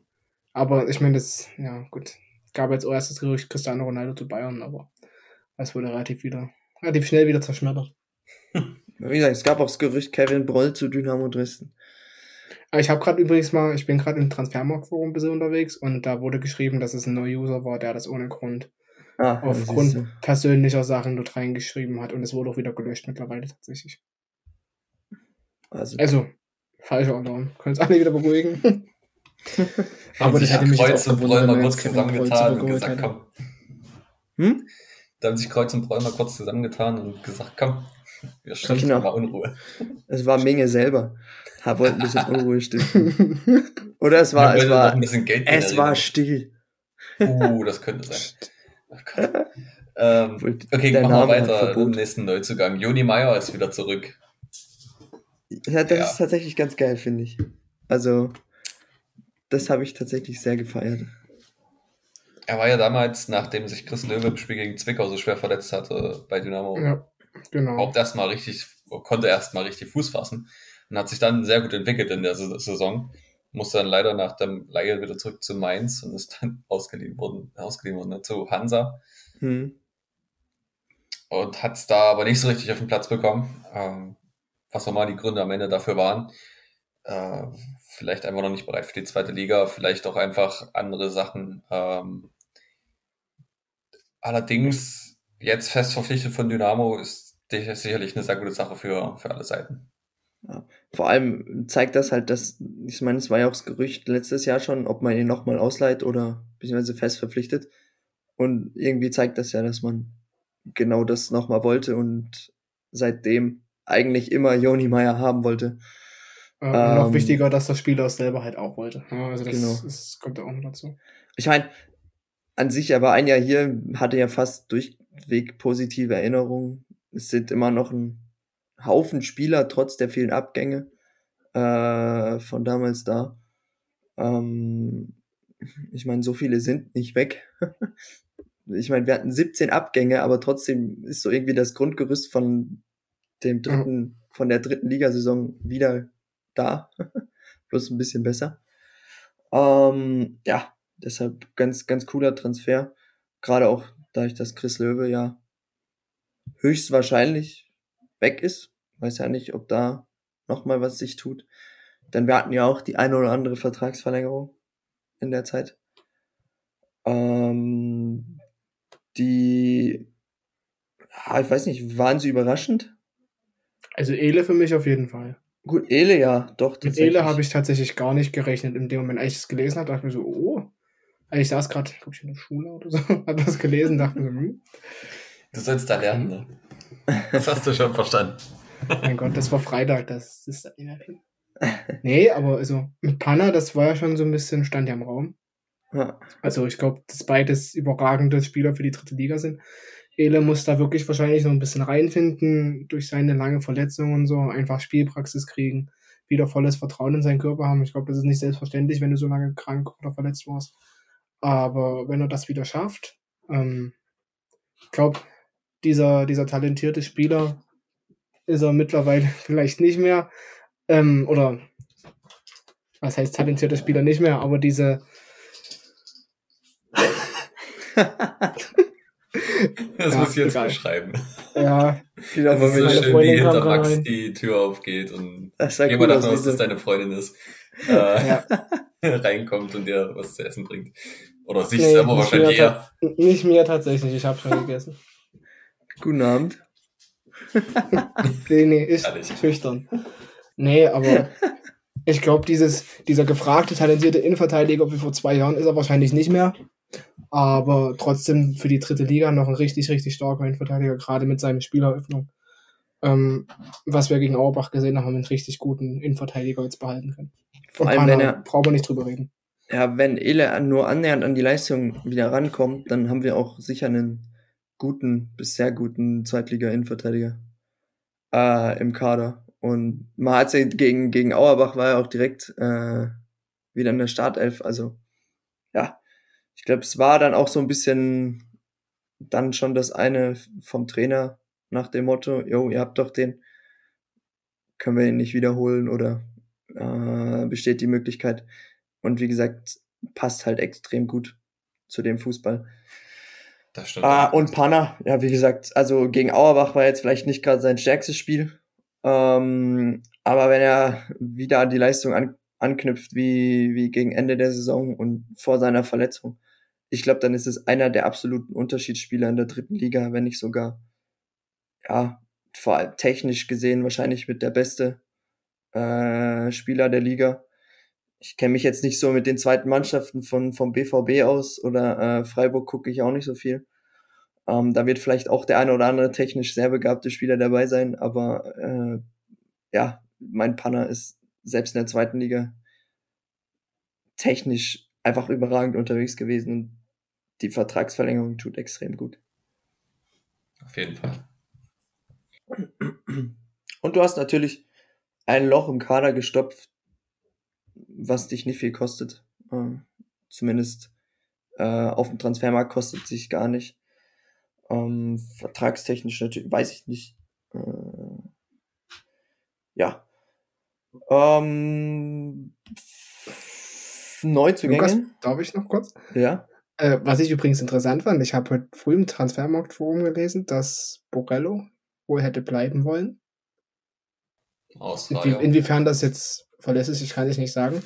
Aber ich meine, das, ja, gut. Gab jetzt auch erst das Gerücht Cristiano Ronaldo zu Bayern, aber das wurde relativ wieder, relativ schnell wieder zerschmettert. Wie gesagt, es gab auch das Gerücht Kevin Broll zu Dynamo Dresden. Ich habe gerade übrigens mal, ich bin gerade im Transfermarktforum ein bisschen unterwegs und da wurde geschrieben, dass es ein neuer User war, der das ohne Grund Ah, aufgrund persönlicher Sachen dort reingeschrieben hat und es wurde auch wieder gelöscht mittlerweile tatsächlich. Also, Also, falscher Alarm. Können uns alle wieder beruhigen. Haben sich hätte mich Kreuz auch und mal wenn kurz zusammengetan und gesagt, hätte. komm. hm? Da haben sich Kreuz und mal kurz zusammengetan und gesagt, komm, wir stiften Genau. mal Unruhe. Es war Menge selber. Er wollte ein bisschen Unruhe stiften. Oder es war, es war, ein bisschen Geld es war still. Uh, das könnte sein. Oh Gott. ähm, okay, machen wir weiter. Nächsten Neuzugang. Joni Meyer ist wieder zurück. Ja, das Ja. ist tatsächlich ganz geil, finde ich. Also, das habe ich tatsächlich sehr gefeiert. Er war ja damals, nachdem sich Chris Löwe im Spiel gegen Zwickau so schwer verletzt hatte, bei Dynamo ja, genau. überhaupt erstmal richtig, konnte erstmal richtig Fuß fassen und hat sich dann sehr gut entwickelt in der Sa- Saison. Musste dann leider nach dem Leihe wieder zurück zu Mainz und ist dann ausgeliehen worden, ausgeliehen worden ne, zu Hansa Hm. und hat es da aber nicht so richtig auf den Platz bekommen. Ähm, was auch mal die Gründe am Ende dafür waren. Äh, vielleicht einfach noch nicht bereit für die zweite Liga, vielleicht auch einfach andere Sachen. Ähm, allerdings, jetzt fest verpflichtet von Dynamo ist sicher- sicherlich eine sehr gute Sache für, für alle Seiten. Vor allem zeigt das halt, dass, ich meine, es war ja auch das Gerücht letztes Jahr schon, ob man ihn nochmal ausleiht oder beziehungsweise fest verpflichtet. Und irgendwie zeigt das ja, dass man genau das nochmal wollte und seitdem eigentlich immer Joni Meyer haben wollte. Äh, noch ähm, wichtiger, dass der Spieler es selber halt auch wollte. Also das, Genau. das kommt ja auch noch dazu. Ich meine, an sich, er war ein Jahr hier, hatte ja fast durchweg positive Erinnerungen. Es sind immer noch ein Haufen Spieler, trotz der vielen Abgänge äh, von damals da. Ähm, ich meine, so viele sind nicht weg. ich meine, wir hatten 17 Abgänge, aber trotzdem ist so irgendwie das Grundgerüst von dem dritten, von der dritten Ligasaison wieder da. Bloß ein bisschen besser. Ähm, ja, deshalb ganz, ganz cooler Transfer. Gerade auch dadurch, dass Chris Löwe ja höchstwahrscheinlich weg ist. Weiß ja nicht, ob da nochmal was sich tut. Denn wir hatten ja auch die eine oder andere Vertragsverlängerung in der Zeit. Ähm, die, ja, ich weiß nicht, waren sie überraschend? Also Ele für mich auf jeden Fall. Gut, Ele ja, doch. Mit Ele habe ich tatsächlich gar nicht gerechnet. In dem Moment, als ich es gelesen habe, dachte ich mir so, oh. Also ich saß gerade, glaube ich, in der Schule oder so, habe das gelesen, dachte mir so, hm, Du sollst da lernen, ne? Das hast du schon verstanden. mein Gott, das war Freitag, das ist dann hin. Nee, aber also mit Panna, das war ja schon so ein bisschen, stand ja im Raum. Ja, Also ich glaube, dass beides überragende Spieler für die dritte Liga sind. Ele muss da wirklich wahrscheinlich noch ein bisschen reinfinden durch seine lange Verletzung und so, einfach Spielpraxis kriegen, wieder volles Vertrauen in seinen Körper haben. Ich glaube, das ist nicht selbstverständlich, wenn du so lange krank oder verletzt warst. Aber wenn er das wieder schafft, ähm, ich glaube, dieser, dieser talentierte Spieler ist er mittlerweile vielleicht nicht mehr. Ähm, oder was heißt talentierter Spieler nicht mehr, aber diese, Das Ja, muss ich jetzt egal. beschreiben. Ja, Wieder Das ist so schön, wie Freundin kam hinter Max rein. die Tür aufgeht und jemand cool davon aus, dass deine Freundin ist, äh, ja. reinkommt und dir was zu essen bringt. Oder sich Nee, selber wahrscheinlich eher. nicht mir tatsächlich, ich habe schon gegessen. Guten Abend. Nee, nee, ich Ehrlich. schüchtern. Nee, aber ich glaube, dieses, dieser gefragte, talentierte Innenverteidiger wie vor zwei Jahren ist er wahrscheinlich nicht mehr. Aber trotzdem für die dritte Liga noch ein richtig, richtig starker Innenverteidiger, gerade mit seiner Spieleröffnung. Ähm, was wir gegen Auerbach gesehen haben, haben wir einen richtig guten Innenverteidiger jetzt behalten können. Vor allem, wenn er, brauchen wir nicht drüber reden. ja, wenn Ele nur annähernd an die Leistung wieder rankommt, dann haben wir auch sicher einen guten, bis sehr guten Zweitliga-Innenverteidiger äh, im Kader. Und man hat ja gegen, gegen Auerbach war er auch direkt äh, wieder in der Startelf. Also, ja, ich glaube, es war dann auch so ein bisschen dann schon das eine vom Trainer nach dem Motto, jo, ihr habt doch den, können wir ihn nicht wiederholen oder äh, besteht die Möglichkeit. Und wie gesagt, passt halt extrem gut zu dem Fußball. Das stimmt. Ah, und Panna, ja, wie gesagt, also gegen Auerbach war jetzt vielleicht nicht gerade sein stärkstes Spiel. Ähm, aber wenn er wieder an die Leistung an, anknüpft, wie, wie gegen Ende der Saison und vor seiner Verletzung, ich glaube, dann ist es einer der absoluten Unterschiedsspieler in der dritten Liga, wenn nicht sogar, ja, vor allem technisch gesehen wahrscheinlich mit der beste äh, Spieler der Liga. Ich kenne mich jetzt nicht so mit den zweiten Mannschaften von vom BVB aus oder äh, Freiburg gucke ich auch nicht so viel. Ähm, da wird vielleicht auch der eine oder andere technisch sehr begabte Spieler dabei sein, aber äh, ja, mein Panner ist selbst in der zweiten Liga technisch einfach überragend unterwegs gewesen und die Vertragsverlängerung tut extrem gut. Auf jeden Fall. Und du hast natürlich ein Loch im Kader gestopft, was dich nicht viel kostet. Äh, zumindest äh, auf dem Transfermarkt kostet sich gar nicht. Ähm, vertragstechnisch natürlich, weiß ich nicht. Äh, ja. Ähm, Lukas, Neuzugänge? darf ich noch kurz? Ja. Äh, was ich übrigens interessant fand, ich habe heute früh im Transfermarktforum gelesen, dass Borello wohl hätte bleiben wollen. Aus Inwie inwiefern das jetzt verlässlich ist, kann ich nicht sagen.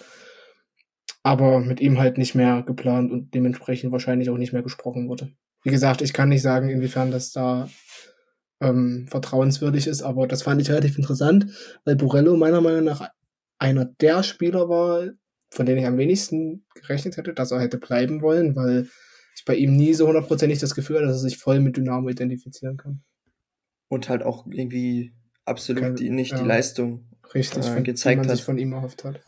Aber mit ihm halt nicht mehr geplant und dementsprechend wahrscheinlich auch nicht mehr gesprochen wurde. Wie gesagt, ich kann nicht sagen, inwiefern das da ähm, vertrauenswürdig ist, aber das fand ich relativ interessant, weil Borello meiner Meinung nach einer der Spieler war, von denen ich am wenigsten gerechnet hätte, dass er hätte bleiben wollen, weil ich bei ihm nie so hundertprozentig das Gefühl hatte, dass er sich voll mit Dynamo identifizieren kann. Und halt auch irgendwie absolut Kein- die, nicht die ja. Leistung. Richtig, Äh, von, gezeigt man hat. sich von ihm erhofft hat.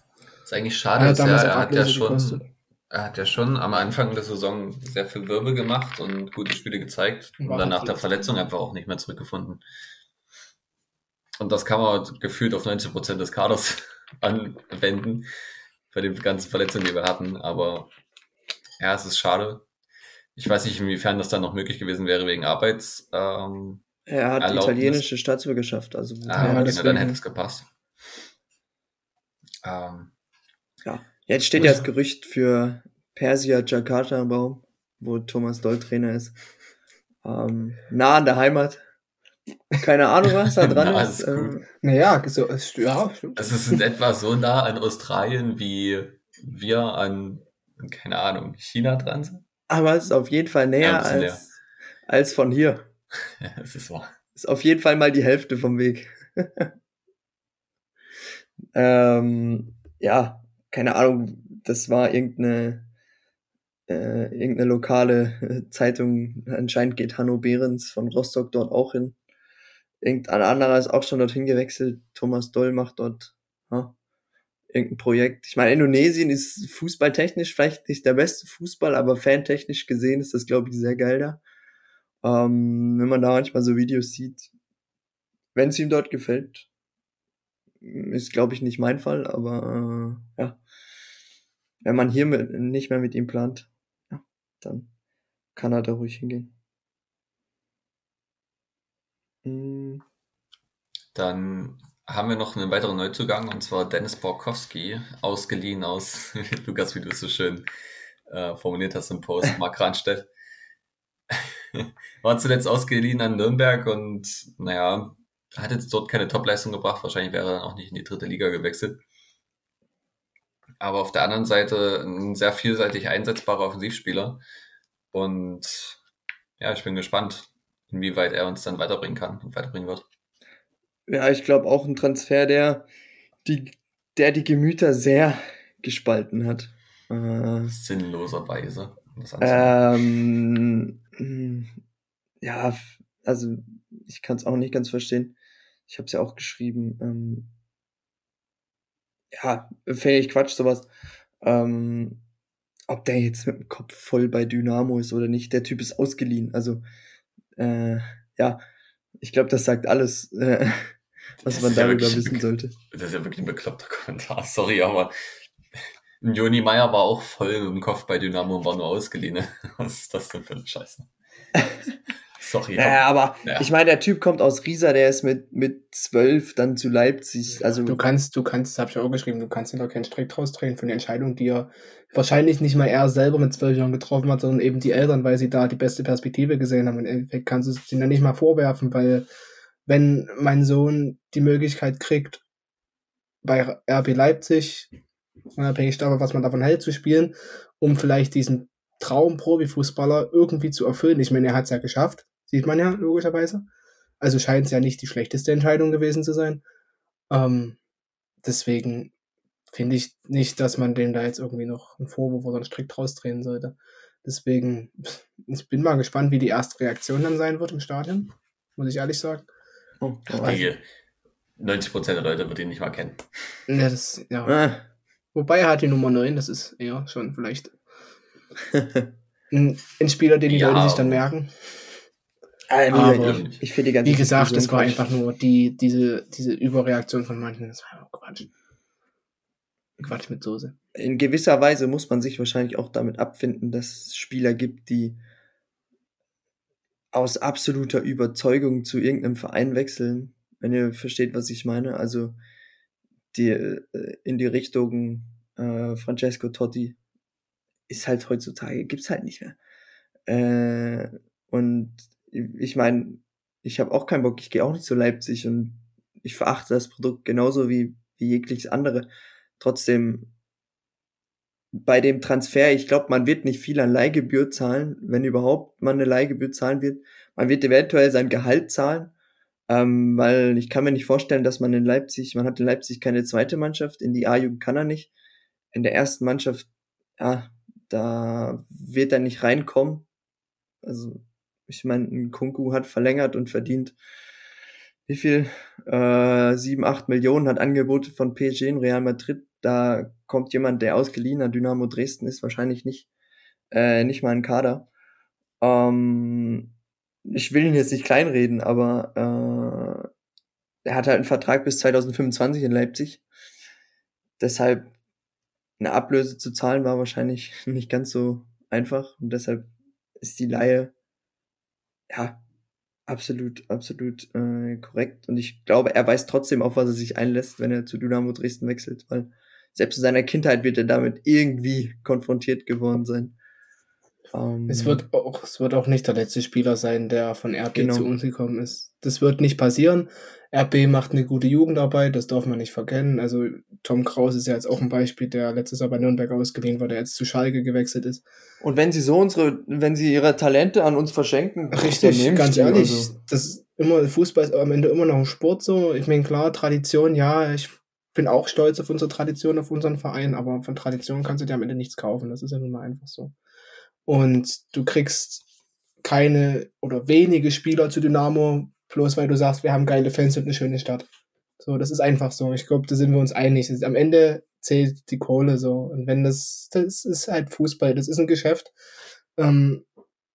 ist eigentlich schade, dass er, er hat ja schon, er hat ja schon am Anfang der Saison sehr viel Wirbel gemacht und gute Spiele gezeigt und War dann nach der. Verletzung einfach auch nicht mehr zurückgefunden. Und das kann man gefühlt auf 90 Prozent des Kaders anwenden, bei den ganzen Verletzungen, die wir hatten. Aber ja, es ist schade. Ich weiß nicht, inwiefern das dann noch möglich gewesen wäre wegen Arbeits. Ähm, Er hat Erlaubnis. italienische Staatsbürgerschaft, also ah, ja, na, dann hätte es gepasst. Ähm, jetzt steht ja das Gerücht für Persia Jakarta im Raum, wo Thomas Doll Trainer ist. Ähm, nah an der Heimat. Keine Ahnung, was da dran Na, ist. Ähm, Naja, so, es- ja, stimmt. Es ist in etwa so nah an Australien, wie wir an, keine Ahnung, China dran sind. aber es ist auf jeden Fall Ja, näher als, als von hier. Ja, es ist wahr. Ist auf jeden Fall mal die Hälfte vom Weg. ähm, ja, keine Ahnung, das war irgendeine, äh, irgendeine lokale äh, Zeitung. Anscheinend geht Hanno Behrens von Rostock dort auch hin. Irgendein anderer ist auch schon dorthin gewechselt. Thomas Doll macht dort ja, irgendein Projekt. Ich meine, Indonesien ist fußballtechnisch vielleicht nicht der beste Fußball, aber fantechnisch gesehen ist das, glaube ich, sehr geil da. Ähm, wenn man da manchmal so Videos sieht, wenn es ihm dort gefällt, ist, glaube ich, nicht mein Fall, aber äh, ja, wenn man hier mit, nicht mehr mit ihm plant, ja, dann kann er da ruhig hingehen. Mm, Dann haben wir noch einen weiteren Neuzugang und zwar Dennis Borkowski, ausgeliehen aus, Lukas, wie du es so schön äh, formuliert hast im Post, Mark Ranstedt. war zuletzt ausgeliehen an Nürnberg und naja, hat jetzt dort keine Topleistung gebracht. Wahrscheinlich wäre er dann auch nicht in die dritte Liga gewechselt. Aber auf der anderen Seite ein sehr vielseitig einsetzbarer Offensivspieler. Und ja, ich bin gespannt, inwieweit er uns dann weiterbringen kann und weiterbringen wird. Ja, ich glaube auch ein Transfer, der die, der die Gemüter sehr gespalten hat. Äh, Sinnloserweise. Ähm, ja, also ich kann es auch nicht ganz verstehen. Ich habe es ja auch geschrieben. Ähm, ja, finde ich Quatsch, sowas. Ähm, ob der jetzt mit dem Kopf voll bei Dynamo ist oder nicht, der Typ ist ausgeliehen. Also, äh, ja, ich glaube, das sagt alles, äh, was das man darüber ja wissen sollte. Das ist ja wirklich ein bekloppter Kommentar, sorry, aber Joni Meyer war auch voll mit dem Kopf bei Dynamo und war nur ausgeliehen. Was ist das denn für eine Scheiße? Sorry. Ja, aber ja. ich meine, der Typ kommt aus Riesa, der ist mit, mit zwölf dann zu Leipzig. Also du kannst, du kannst, das habe ich auch geschrieben, du kannst ihn doch keinen Strick draus drehen von der Entscheidung, die er wahrscheinlich nicht mal er selber mit zwölf Jahren getroffen hat, sondern eben die Eltern, weil sie da die beste Perspektive gesehen haben. Im Endeffekt kannst du es ihnen nicht mal vorwerfen, weil wenn mein Sohn die Möglichkeit kriegt, bei RB Leipzig, unabhängig davon, was man davon hält, zu spielen, um vielleicht diesen Traum Profifußballer irgendwie zu erfüllen. Ich meine, er hat es ja geschafft. Sieht man ja, logischerweise. Also scheint es ja nicht die schlechteste Entscheidung gewesen zu sein. Ähm, deswegen finde ich nicht, dass man dem da jetzt irgendwie noch einen Vorwurf oder einen Strick rausdrehen sollte. Deswegen, ich bin mal gespannt, wie die erste Reaktion dann sein wird im Stadion. Muss ich ehrlich sagen. Oh, ich denke, 90% der Leute wird ihn nicht mal kennen. Ja, das, ja. Ah. Wobei er hat die Nummer 9, das ist eher schon vielleicht ein, ein Spieler, den die ja, Leute sich dann merken. Äh, aber ich, ich finde die ganze Wie gesagt, das war einfach nur die, diese, diese Überreaktion von manchen. Das war Quatsch. Quatsch mit Soße. In gewisser Weise muss man sich wahrscheinlich auch damit abfinden, dass es Spieler gibt, die aus absoluter Überzeugung zu irgendeinem Verein wechseln, wenn ihr versteht, was ich meine. Also die äh, in die Richtung äh, Francesco Totti ist halt heutzutage, gibt's halt nicht mehr. Äh, und ich meine, ich habe auch keinen Bock, ich gehe auch nicht zu Leipzig und ich verachte das Produkt genauso wie, wie jegliches andere. Trotzdem, bei dem Transfer, ich glaube, man wird nicht viel an Leihgebühr zahlen, wenn überhaupt man eine Leihgebühr zahlen wird. Man wird eventuell sein Gehalt zahlen, ähm, weil ich kann mir nicht vorstellen, dass man in Leipzig, man hat in Leipzig keine zweite Mannschaft, in die A-Jugend kann er nicht. In der ersten Mannschaft, ja, da wird er nicht reinkommen. Also ich meine, ein Kunku hat verlängert und verdient wie viel? Äh, 7, 8 Millionen hat Angebote von PSG in Real Madrid. Da kommt jemand, der ausgeliehen an Dynamo Dresden ist, wahrscheinlich nicht, äh, nicht mal ein Kader. Ähm, ich will ihn jetzt nicht kleinreden, aber äh, er hat halt einen Vertrag bis 2025 in Leipzig. Deshalb eine Ablöse zu zahlen war wahrscheinlich nicht ganz so einfach und deshalb ist die Laie ja, absolut, absolut äh, korrekt. Und ich glaube, er weiß trotzdem, auf was er sich einlässt, wenn er zu Dynamo Dresden wechselt, weil selbst in seiner Kindheit wird er damit irgendwie konfrontiert geworden sein. Um, es, wird auch, es wird auch nicht der letzte Spieler sein, der von RB genau. zu uns gekommen ist. Das wird nicht passieren. RB macht eine gute Jugendarbeit, das darf man nicht verkennen. Also Tom Kraus ist ja jetzt auch ein Beispiel, der letztes Jahr bei Nürnberg ausgeliehen war, der jetzt zu Schalke gewechselt ist. Und wenn sie so unsere, wenn sie ihre Talente an uns verschenken, richtig, ganz ehrlich, also. das ist immer, Fußball ist am Ende immer noch ein Sport so. Ich meine, klar, Tradition, ja, ich bin auch stolz auf unsere Tradition, auf unseren Verein, aber von Tradition kannst du dir am Ende nichts kaufen. Das ist ja nun mal einfach so und du kriegst keine oder wenige Spieler zu Dynamo, bloß weil du sagst, wir haben geile Fans und eine schöne Stadt. So, das ist einfach so. Ich glaube, da sind wir uns einig. Am Ende zählt die Kohle so. Und wenn das, das ist halt Fußball, das ist ein Geschäft. Ähm,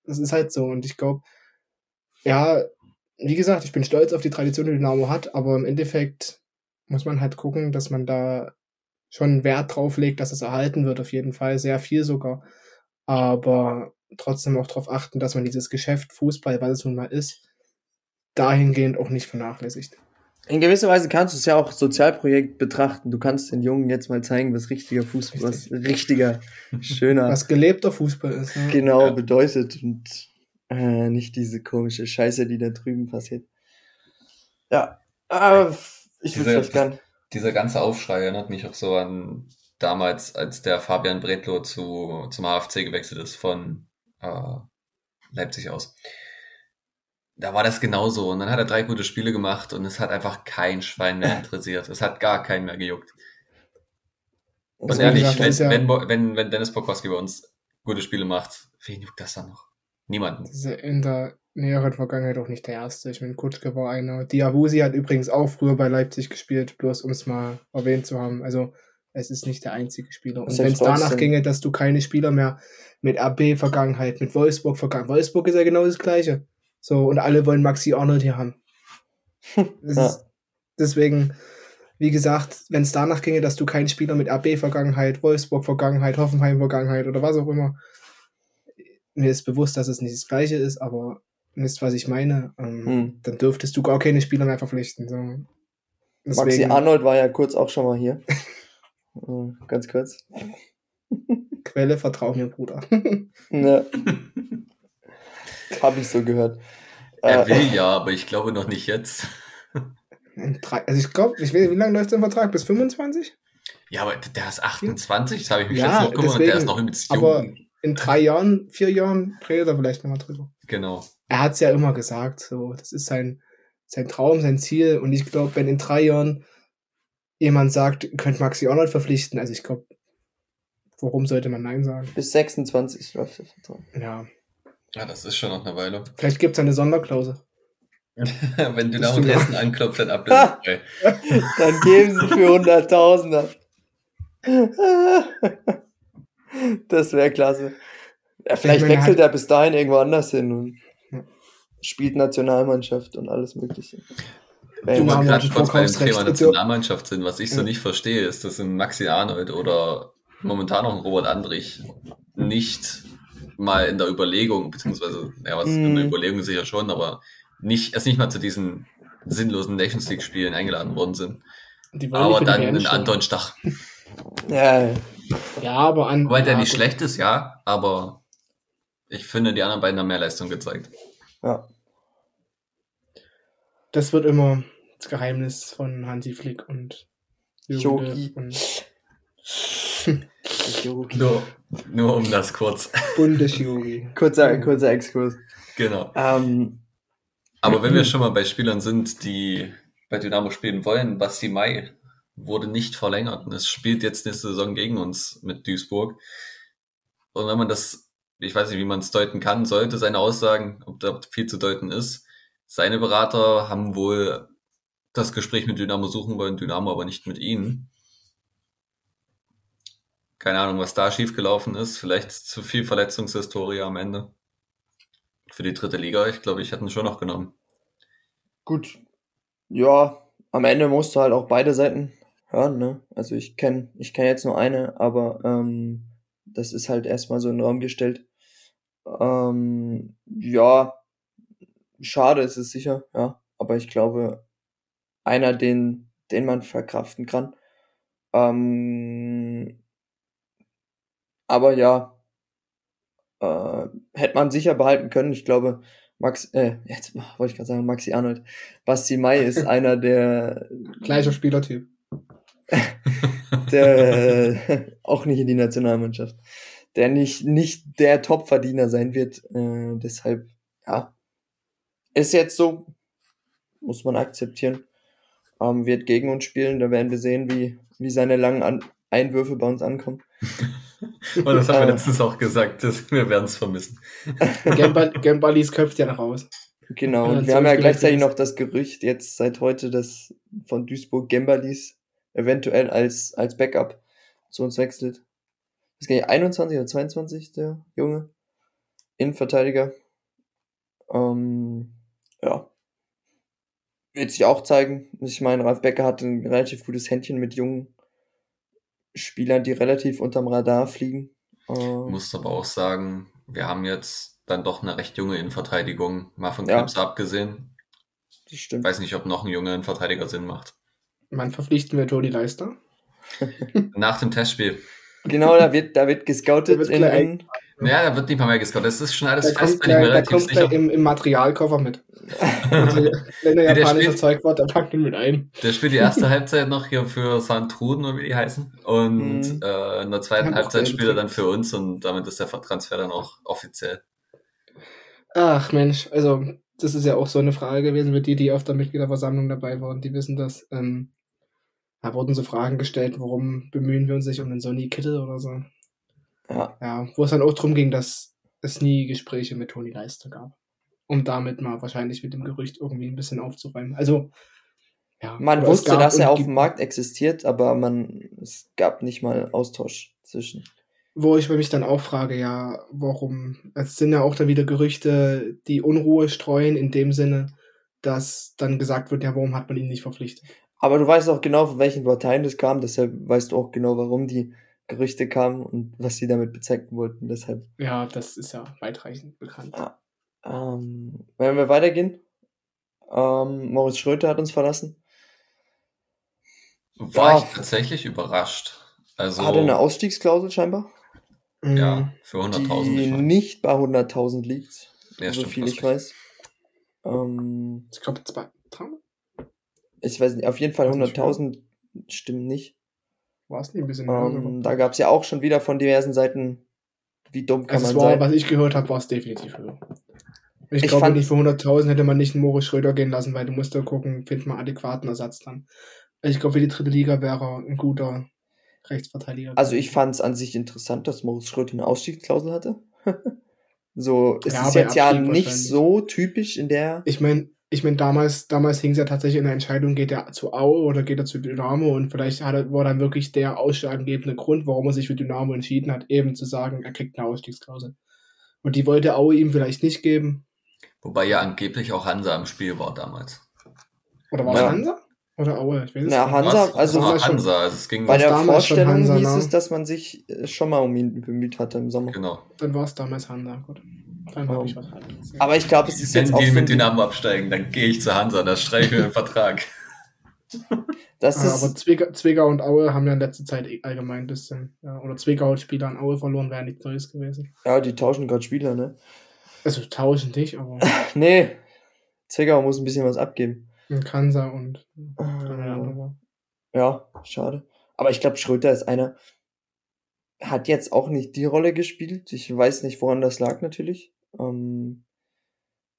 das ist halt so. Und ich glaube, ja, wie gesagt, ich bin stolz auf die Tradition, die Dynamo hat, aber im Endeffekt muss man halt gucken, dass man da schon Wert drauf legt, dass es erhalten wird, auf jeden Fall, sehr viel sogar aber trotzdem auch darauf achten, dass man dieses Geschäft Fußball, weil es nun mal ist, dahingehend auch nicht vernachlässigt. In gewisser Weise kannst du es ja auch Sozialprojekt betrachten. Du kannst den Jungen jetzt mal zeigen, was richtiger Fußball, Richtig. was richtiger, schöner, was gelebter Fußball ist. Ja. Genau, ja. bedeutet. Und Äh, nicht diese komische Scheiße, die da drüben passiert. Ja, aber ich will Diese- vielleicht gern. Dieser ganze Aufschrei erinnert mich auch so an damals, als der Fabian Bretlo zu, zum HFC gewechselt ist von äh, Leipzig aus. Da war das genauso. Und dann hat er drei gute Spiele gemacht und es hat einfach kein Schwein mehr interessiert. Es hat gar keinen mehr gejuckt. Und wie ehrlich, gesagt, wenn, ja- wenn, wenn, Dennis Bokowski bei uns gute Spiele macht, wen juckt das dann noch? Niemanden. In der näheren Vergangenheit auch nicht der erste. Ich meine, Kutschke war einer. Diawusi hat übrigens auch früher bei Leipzig gespielt, bloß um es mal erwähnt zu haben. Also es ist nicht der einzige Spieler. Und wenn es danach ginge, dass du keine Spieler mehr mit RB-Vergangenheit, mit Wolfsburg-Vergangenheit. Wolfsburg ist ja genau das Gleiche. So, und alle wollen Maxi Arnold hier haben. Ja. ist, deswegen, wie gesagt, wenn es danach ginge, dass du keinen Spieler mit RB-Vergangenheit, Wolfsburg-Vergangenheit, Hoffenheim-Vergangenheit oder was auch immer, mir ist bewusst, dass es nicht das Gleiche ist, aber wisst, was ich meine, ähm, Hm. dann dürftest du gar keine Spieler mehr verpflichten. So. Maxi Deswegen, Arnold war ja kurz auch schon mal hier. Ganz kurz. Quelle, vertrau mir, Bruder. Ja. Habe ich so gehört. Er Äh, will ja, aber ich glaube noch nicht jetzt. In drei, also ich glaube, ich weiß, wie lange läuft der Vertrag? Bis 25? Ja, aber der ist 28, das habe ich mich Ja, letztens noch geguckt und der deswegen, ist noch übelst jung. aber- In drei Jahren, vier Jahren redet er vielleicht nochmal drüber. Genau. er hat es ja immer gesagt, so, das ist sein, sein Traum, sein Ziel. Und ich glaube, wenn in drei Jahren jemand sagt, ihr könnt Maxi Arnold verpflichten, also ich glaube, warum sollte man Nein sagen? bis 26 läuft der Vertrag. Ja, Ja, das ist schon noch eine Weile. vielleicht gibt es eine Sonderklausel. Wenn Dynamo stimmt. Dresden anklopft, dann ablösefrei. Dann geben sie für Hunderttausender. Das wäre klasse. Ja, vielleicht Ich meine, wechselt er er bis dahin irgendwo anders hin und spielt Nationalmannschaft und alles Mögliche. Wo Wenn- Dynamo wir gerade ein kurz bei dem Vorkaufsrecht. Thema Nationalmannschaft sind, was ich so Ja. nicht verstehe, ist, dass ein Maxi Arnold oder momentan auch ein Robert Andrich nicht mal in der Überlegung, beziehungsweise, ja, was in der Mhm. Überlegung sicher schon, aber nicht, erst nicht mal zu diesen sinnlosen Nations League Spielen eingeladen worden sind. Aber dann stellen. Anton Stach. ja, ja. Aber an. Wobei der ja, nicht gut. schlecht ist, ja, aber ich finde, die anderen beiden haben mehr Leistung gezeigt. ja. Das wird immer das Geheimnis von Hansi Flick und. Löw und Nur, nur um das kurz. Bundesjogi. Kurzer, kurzer Exkurs. genau. Ähm, Aber wenn wir schon mal bei Spielern sind, die bei Dynamo spielen wollen, Basti Mai wurde nicht verlängert und es spielt jetzt nächste Saison gegen uns mit Duisburg. Und wenn man das, ich weiß nicht, wie man es deuten kann, sollte seine Aussagen, ob da viel zu deuten ist, seine Berater haben wohl das Gespräch mit Dynamo suchen wollen, Dynamo aber nicht mit ihnen. Keine Ahnung, was da schiefgelaufen ist. Vielleicht zu viel Verletzungshistorie am Ende. Für die dritte Liga, ich glaube, ich hätte ihn schon noch genommen. gut. Ja, am Ende musst du halt auch beide Seiten hören, ne? Also ich kenne ich kenn jetzt nur eine, aber ähm, das ist halt erstmal so in den Raum gestellt. Ähm, ja, schade ist es sicher, ja. Aber ich glaube, einer, den, den man verkraften kann. Ähm, aber ja, äh, hätte man sicher behalten können. Ich glaube, Max, äh, jetzt wollte ich gerade sagen, Maxi Arnold. Basti Mai ist einer der, Gleicher Spielertyp. der äh, auch nicht in die Nationalmannschaft, der nicht, nicht der Topverdiener sein wird. Äh, deshalb, ja, ist jetzt so, muss man akzeptieren. Ähm, wird gegen uns spielen, da werden wir sehen, wie, wie seine langen An Einwürfe bei uns ankommen. Und das haben wir Äh. letztens auch gesagt, dass wir werden es vermissen. Gembalis köpft ja noch raus. Genau, und so wir haben ja ist gleichzeitig noch das Gerücht jetzt seit heute, dass von Duisburg Gembalis eventuell als, als Backup zu uns wechselt. Das geht 21 oder 22, der Junge. Innenverteidiger. Ähm, ja. Wird sich auch zeigen. Ich meine, Ralf Becker hat ein relativ gutes Händchen mit jungen Spielern, die relativ unterm Radar fliegen. Ich Ähm, muss aber auch sagen, wir haben jetzt dann doch eine recht junge Innenverteidigung, mal von Ja. Krebs abgesehen. das Ich stimmt. weiß nicht, ob noch ein junger Innenverteidiger Sinn macht. Wann verpflichten wir Toni Leister? Nach dem Testspiel. Genau, da wird, da wird gescoutet Da wird in, in, Ja, da wird nicht mal mehr gescored. Das ist schon alles Der fest, kommt, bin ich mir der relativ kommt sicher. gleich im, im Materialkoffer mit. Also, wenn er Ja, der japanisch spielt- erzeugt wird, der packt ihn mit ein. Der spielt die erste Halbzeit noch hier für Sandtruden oder wie die heißen. Und Mhm. äh, in der zweiten Halbzeit spielt er dann für uns und damit ist der Transfer dann auch offiziell. Ach Mensch, also das ist ja auch so eine Frage gewesen für die, die auf der Mitgliederversammlung dabei waren. Die wissen das. Ähm, da wurden so Fragen gestellt, warum bemühen wir uns nicht um den Sonny Kittel oder so. Ja. Ja, wo es dann auch darum ging, dass es nie Gespräche mit Toni Leister gab. Um damit mal wahrscheinlich mit dem Gerücht irgendwie ein bisschen aufzuräumen. Also, ja. Man wusste, dass er auf dem Markt existiert, aber man, es gab nicht mal Austausch zwischen. Wo ich mich dann auch frage, ja, warum? Es sind ja auch dann wieder Gerüchte, die Unruhe streuen, in dem Sinne, dass dann gesagt wird, ja, warum hat man ihn nicht verpflichtet? Aber du weißt auch genau, von welchen Parteien das kam, deshalb weißt du auch genau, warum die Gerüchte kamen und was sie damit bezwecken wollten. Deshalb. Ja, das ist ja weitreichend bekannt. Ja, ähm, wenn wir weitergehen, ähm, Moritz Schröter hat uns verlassen. War wow. ich tatsächlich überrascht. Also, hat er eine Ausstiegsklausel scheinbar? Ja, mm, für 100.000. Die nicht bei 100.000 liegt, ja, so stimmt, viel ich weiß. Ähm, ich glaube, 300 ich weiß nicht, auf jeden Fall Weiß nicht, 100.000 stimmt nicht. War es nicht ein bisschen mehr? Ähm, da gab es ja auch schon wieder von diversen Seiten, wie dumm kann also es man war, sein. was ich gehört habe, war es definitiv höher. Ich, Ich glaube, nicht für 100.000 hätte man nicht einen Moritz Schröder gehen lassen, weil du musst da gucken, findet man adäquaten Ersatz dann. Ich glaube, für die dritte Liga wäre ein guter Rechtsverteidiger. Also ich fand es an sich interessant, dass Moritz Schröter eine Ausstiegsklausel hatte. so, es Ja, ist bei jetzt ja nicht so typisch in der. Ich meine, ich mein, damals, damals hing es ja tatsächlich in der Entscheidung, geht er zu Aue oder geht er zu Dynamo und vielleicht hat er, war dann wirklich der ausschlaggebende Grund, warum er sich für Dynamo entschieden hat, eben zu sagen, er kriegt eine Ausstiegsklausel. Und die wollte Aue ihm vielleicht nicht geben. Wobei ja angeblich auch Hansa im Spiel war damals. Oder war es Ja. Hansa? Oder Aue? Ich weiß es Na, nicht. Hansa, Was? also war schon- Hansa. Also es ging bei der damals schon Vorstellung Hansa, hieß ne? es, dass man sich äh, schon mal um ihn bemüht hatte im Sommer. genau. Dann war es damals Hansa, gut. Dann habe ich was anderes. Aber ich glaube, es ist Wenn jetzt auch die mit Dynamo absteigen, dann gehe ich zu Hansa, da streiche ich mir den Vertrag. das Ah, aber Zwickau, Zwickau und Aue haben ja in letzter Zeit eh allgemein ein bisschen, ja, oder Zwickau hat Spieler an Aue verloren, wäre nichts Neues gewesen. ja, die tauschen gerade Spieler, ne? Also tauschen nicht, aber Nee, Zwickau muss ein bisschen was abgeben. ein Kansa und ja, aber- Ja, schade. Aber ich glaube, Schröter ist einer, hat jetzt auch nicht die Rolle gespielt. Ich weiß nicht, woran das lag natürlich. Ähm,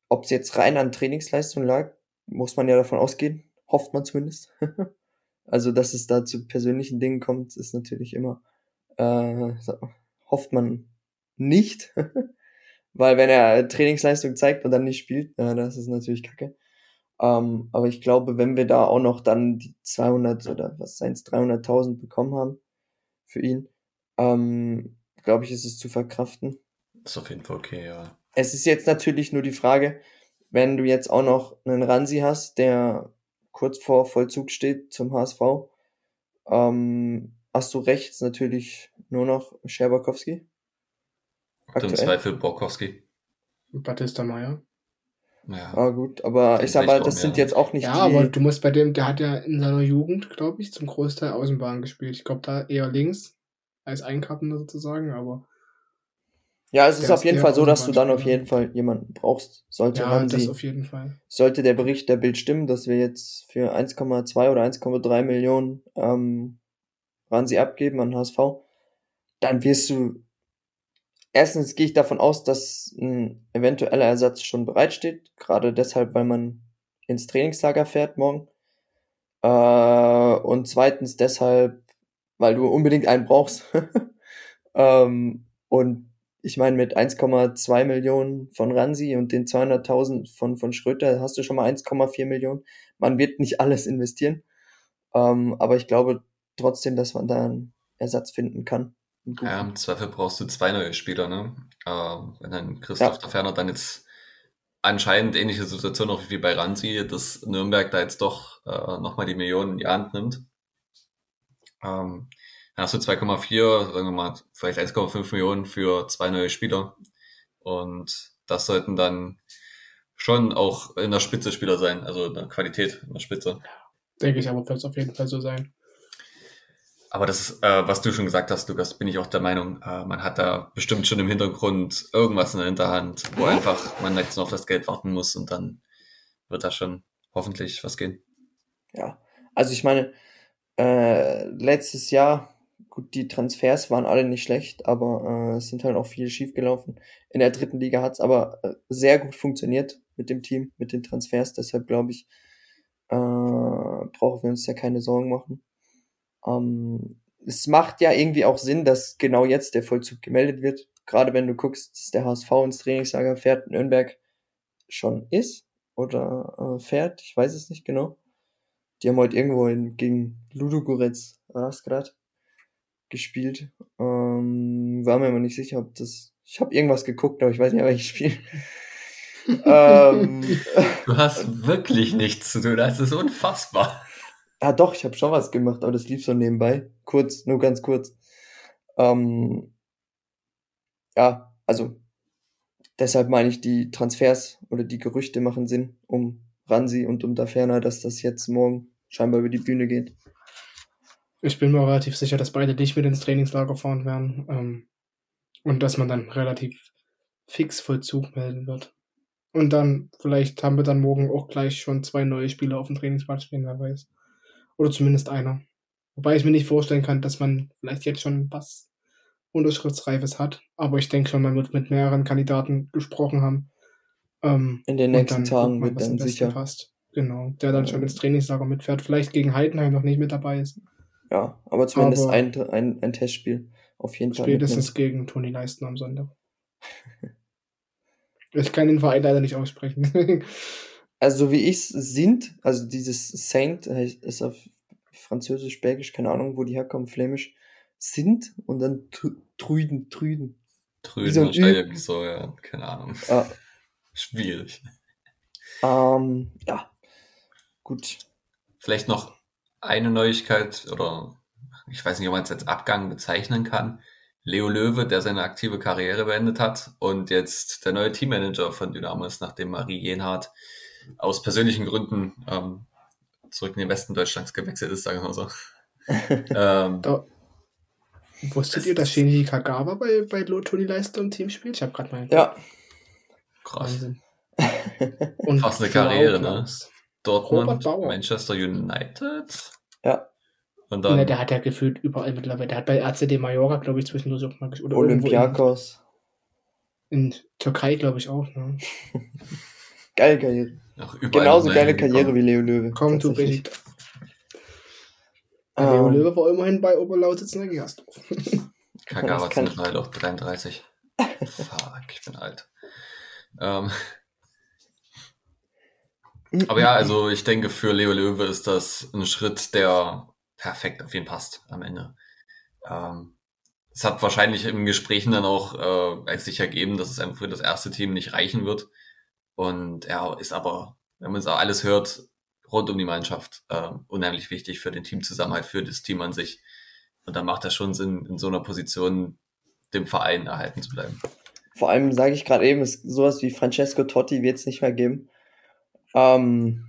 Ob es jetzt rein an Trainingsleistung lag, muss man ja davon ausgehen. Hofft man zumindest. also, dass es da zu persönlichen Dingen kommt, ist natürlich immer, äh, hofft man nicht. Weil wenn er Trainingsleistung zeigt und dann nicht spielt, ja, das ist natürlich kacke. Ähm, aber ich glaube, wenn wir da auch noch dann die 200 oder was seien's 300.000 bekommen haben für ihn, ähm, glaube ich, ist es zu verkraften. Ist auf jeden Fall okay, ja. Es ist jetzt natürlich nur die Frage, wenn du jetzt auch noch einen Ransi hast, der kurz vor Vollzug steht zum HSV, ähm, hast du rechts natürlich nur noch Scherbakowski. Und im. Zweifel Borkowski. Batista Meyer. Ja. Ah, gut, aber ich sag mal, das sind jetzt auch nicht Ja, die. aber du musst bei dem, der hat ja in seiner Jugend, glaube ich, zum Großteil Außenbahn gespielt. Ich glaube, da eher links als Einkappender sozusagen, aber ja, es ist auf jeden Fall so, dass du dann auf jeden Fall jemanden brauchst. Sollte ja, Ransi das auf jeden Fall. sollte der Bericht der Bild stimmen, dass wir jetzt für 1,2 oder 1,3 Millionen ähm, Ransi abgeben an HSV, dann wirst du erstens gehe ich davon aus, dass ein eventueller Ersatz schon bereitsteht, gerade deshalb, weil man ins Trainingslager fährt morgen. Äh, und zweitens deshalb, weil du unbedingt einen brauchst. ähm, und ich meine, mit 1,2 Millionen von Ransi und den 200.000 von, von Schröter hast du schon mal 1,4 Millionen. Man wird nicht alles investieren. Ähm, aber ich glaube trotzdem, dass man da einen Ersatz finden kann. Ja, im Zweifel brauchst du zwei neue Spieler, ne? Ähm, wenn dann Christoph Ja. der Ferner dann jetzt anscheinend ähnliche Situation noch wie bei Ranzi, dass Nürnberg da jetzt doch äh, nochmal die Millionen in die Hand nimmt. Ähm, dann hast du 2,4, sagen wir mal, vielleicht 1,5 Millionen für zwei neue Spieler. Und das sollten dann schon auch in der Spitze Spieler sein, also in der Qualität in der Spitze. Denke ich aber, wird es auf jeden Fall so sein. Aber das ist, äh, was du schon gesagt hast, Lukas, bin ich auch der Meinung, äh, man hat da bestimmt schon im Hintergrund irgendwas in der Hinterhand, wo einfach man jetzt noch auf das Geld warten muss und dann wird da schon hoffentlich was gehen. Ja, also ich meine, äh, letztes Jahr, gut, die Transfers waren alle nicht schlecht, aber äh, es sind halt auch viele schiefgelaufen. In der dritten Liga hat's aber äh, sehr gut funktioniert mit dem Team, mit den Transfers. Deshalb glaube ich, äh, brauchen wir uns ja keine Sorgen machen. Ähm, es macht ja irgendwie auch Sinn, dass genau jetzt der Vollzug gemeldet wird. Gerade wenn du guckst, dass der HSV ins Trainingslager fährt, Nürnberg schon ist oder äh, fährt, ich weiß es nicht genau. Die haben heute irgendwo in, gegen Ludogorets, gerade, gespielt. Ähm, war mir aber nicht sicher, ob das. Ich habe irgendwas geguckt, aber ich weiß nicht, welches Spiel. ähm, du hast wirklich nichts zu tun, das ist unfassbar. Ah, doch, ich habe schon was gemacht, aber das lief so nebenbei. Kurz, nur ganz kurz. Ähm, ja, also deshalb meine ich, die Transfers oder die Gerüchte machen Sinn um Ransi und um Daferner, dass das jetzt morgen scheinbar über die Bühne geht. Ich bin mir relativ sicher, dass beide nicht mit ins Trainingslager fahren werden ähm, und dass man dann relativ fix Vollzug melden wird. Und dann, vielleicht haben wir dann morgen auch gleich schon zwei neue Spieler auf dem Trainingsplatz stehen, wer weiß. Oder zumindest einer. Wobei ich mir nicht vorstellen kann, dass man vielleicht jetzt schon was Unterschriftsreifes hat. Aber ich denke schon, man wird mit mehreren Kandidaten gesprochen haben. Ähm, In den nächsten Tagen wird dann sicher. Passt. Genau, der dann schon ins Trainingslager mitfährt. Vielleicht gegen Heidenheim noch nicht mit dabei ist. Ja, aber zumindest aber ein, ein, ein Testspiel auf jeden Fall. Spätestens gegen Toni Leisten am Sonntag. ich kann den Verein leider nicht aussprechen. also wie ich es sind, also dieses Saint ist auf Französisch, Belgisch, keine Ahnung, wo die herkommen, Flämisch, sind und dann Trüden, Trüden. Trüden, so wahrscheinlich so, ja, keine Ahnung. Ah. Schwierig. Ähm, ja, gut. Vielleicht noch eine Neuigkeit oder ich weiß nicht, ob man es als Abgang bezeichnen kann. Leo Löwe, der seine aktive Karriere beendet hat und jetzt der neue Teammanager von Dynamo ist, nachdem Marie Jenhardt aus persönlichen Gründen ähm, zurück in den Westen Deutschlands gewechselt ist, sagen wir mal so. ähm, da, wusstet ihr, dass Shinji Kagawa bei, bei Toni Leister im Team spielt? Ich habe gerade mal. Ja. Krass. und Fast eine Karriere, ne? Dortmund, Manchester United. Ja. Und dann, ne, der hat ja gefühlt überall mittlerweile. Der hat bei RCD Mallorca, glaube ich, zwischendurch auch mal gespielt. Olympiakos. In, in Türkei, glaube ich, auch. Ne? Geile Karriere. Genauso geile Karriere gekommen. wie Leo Löwe. Komm, du bist. Um, Leo ähm. Löwe war immerhin bei Oberlausitz in der Gersdorf. Kagawa ist mittlerweile auch 33. Fuck, ich bin alt. Ähm, aber ja, also ich denke, für Leo Löwe ist das ein Schritt, der perfekt auf ihn passt am Ende. Ähm, es hat wahrscheinlich im Gesprächen dann auch äh, sich ergeben, dass es einfach für das erste Team nicht reichen wird. Und er ist aber, wenn man es auch alles hört, rund um die Mannschaft äh, unheimlich wichtig für den Teamzusammenhalt, für das Team an sich. Und dann macht das schon Sinn, in so einer Position dem Verein erhalten zu bleiben. Vor allem sage ich gerade eben, ist sowas wie Francesco Totti wird es nicht mehr geben. Ähm,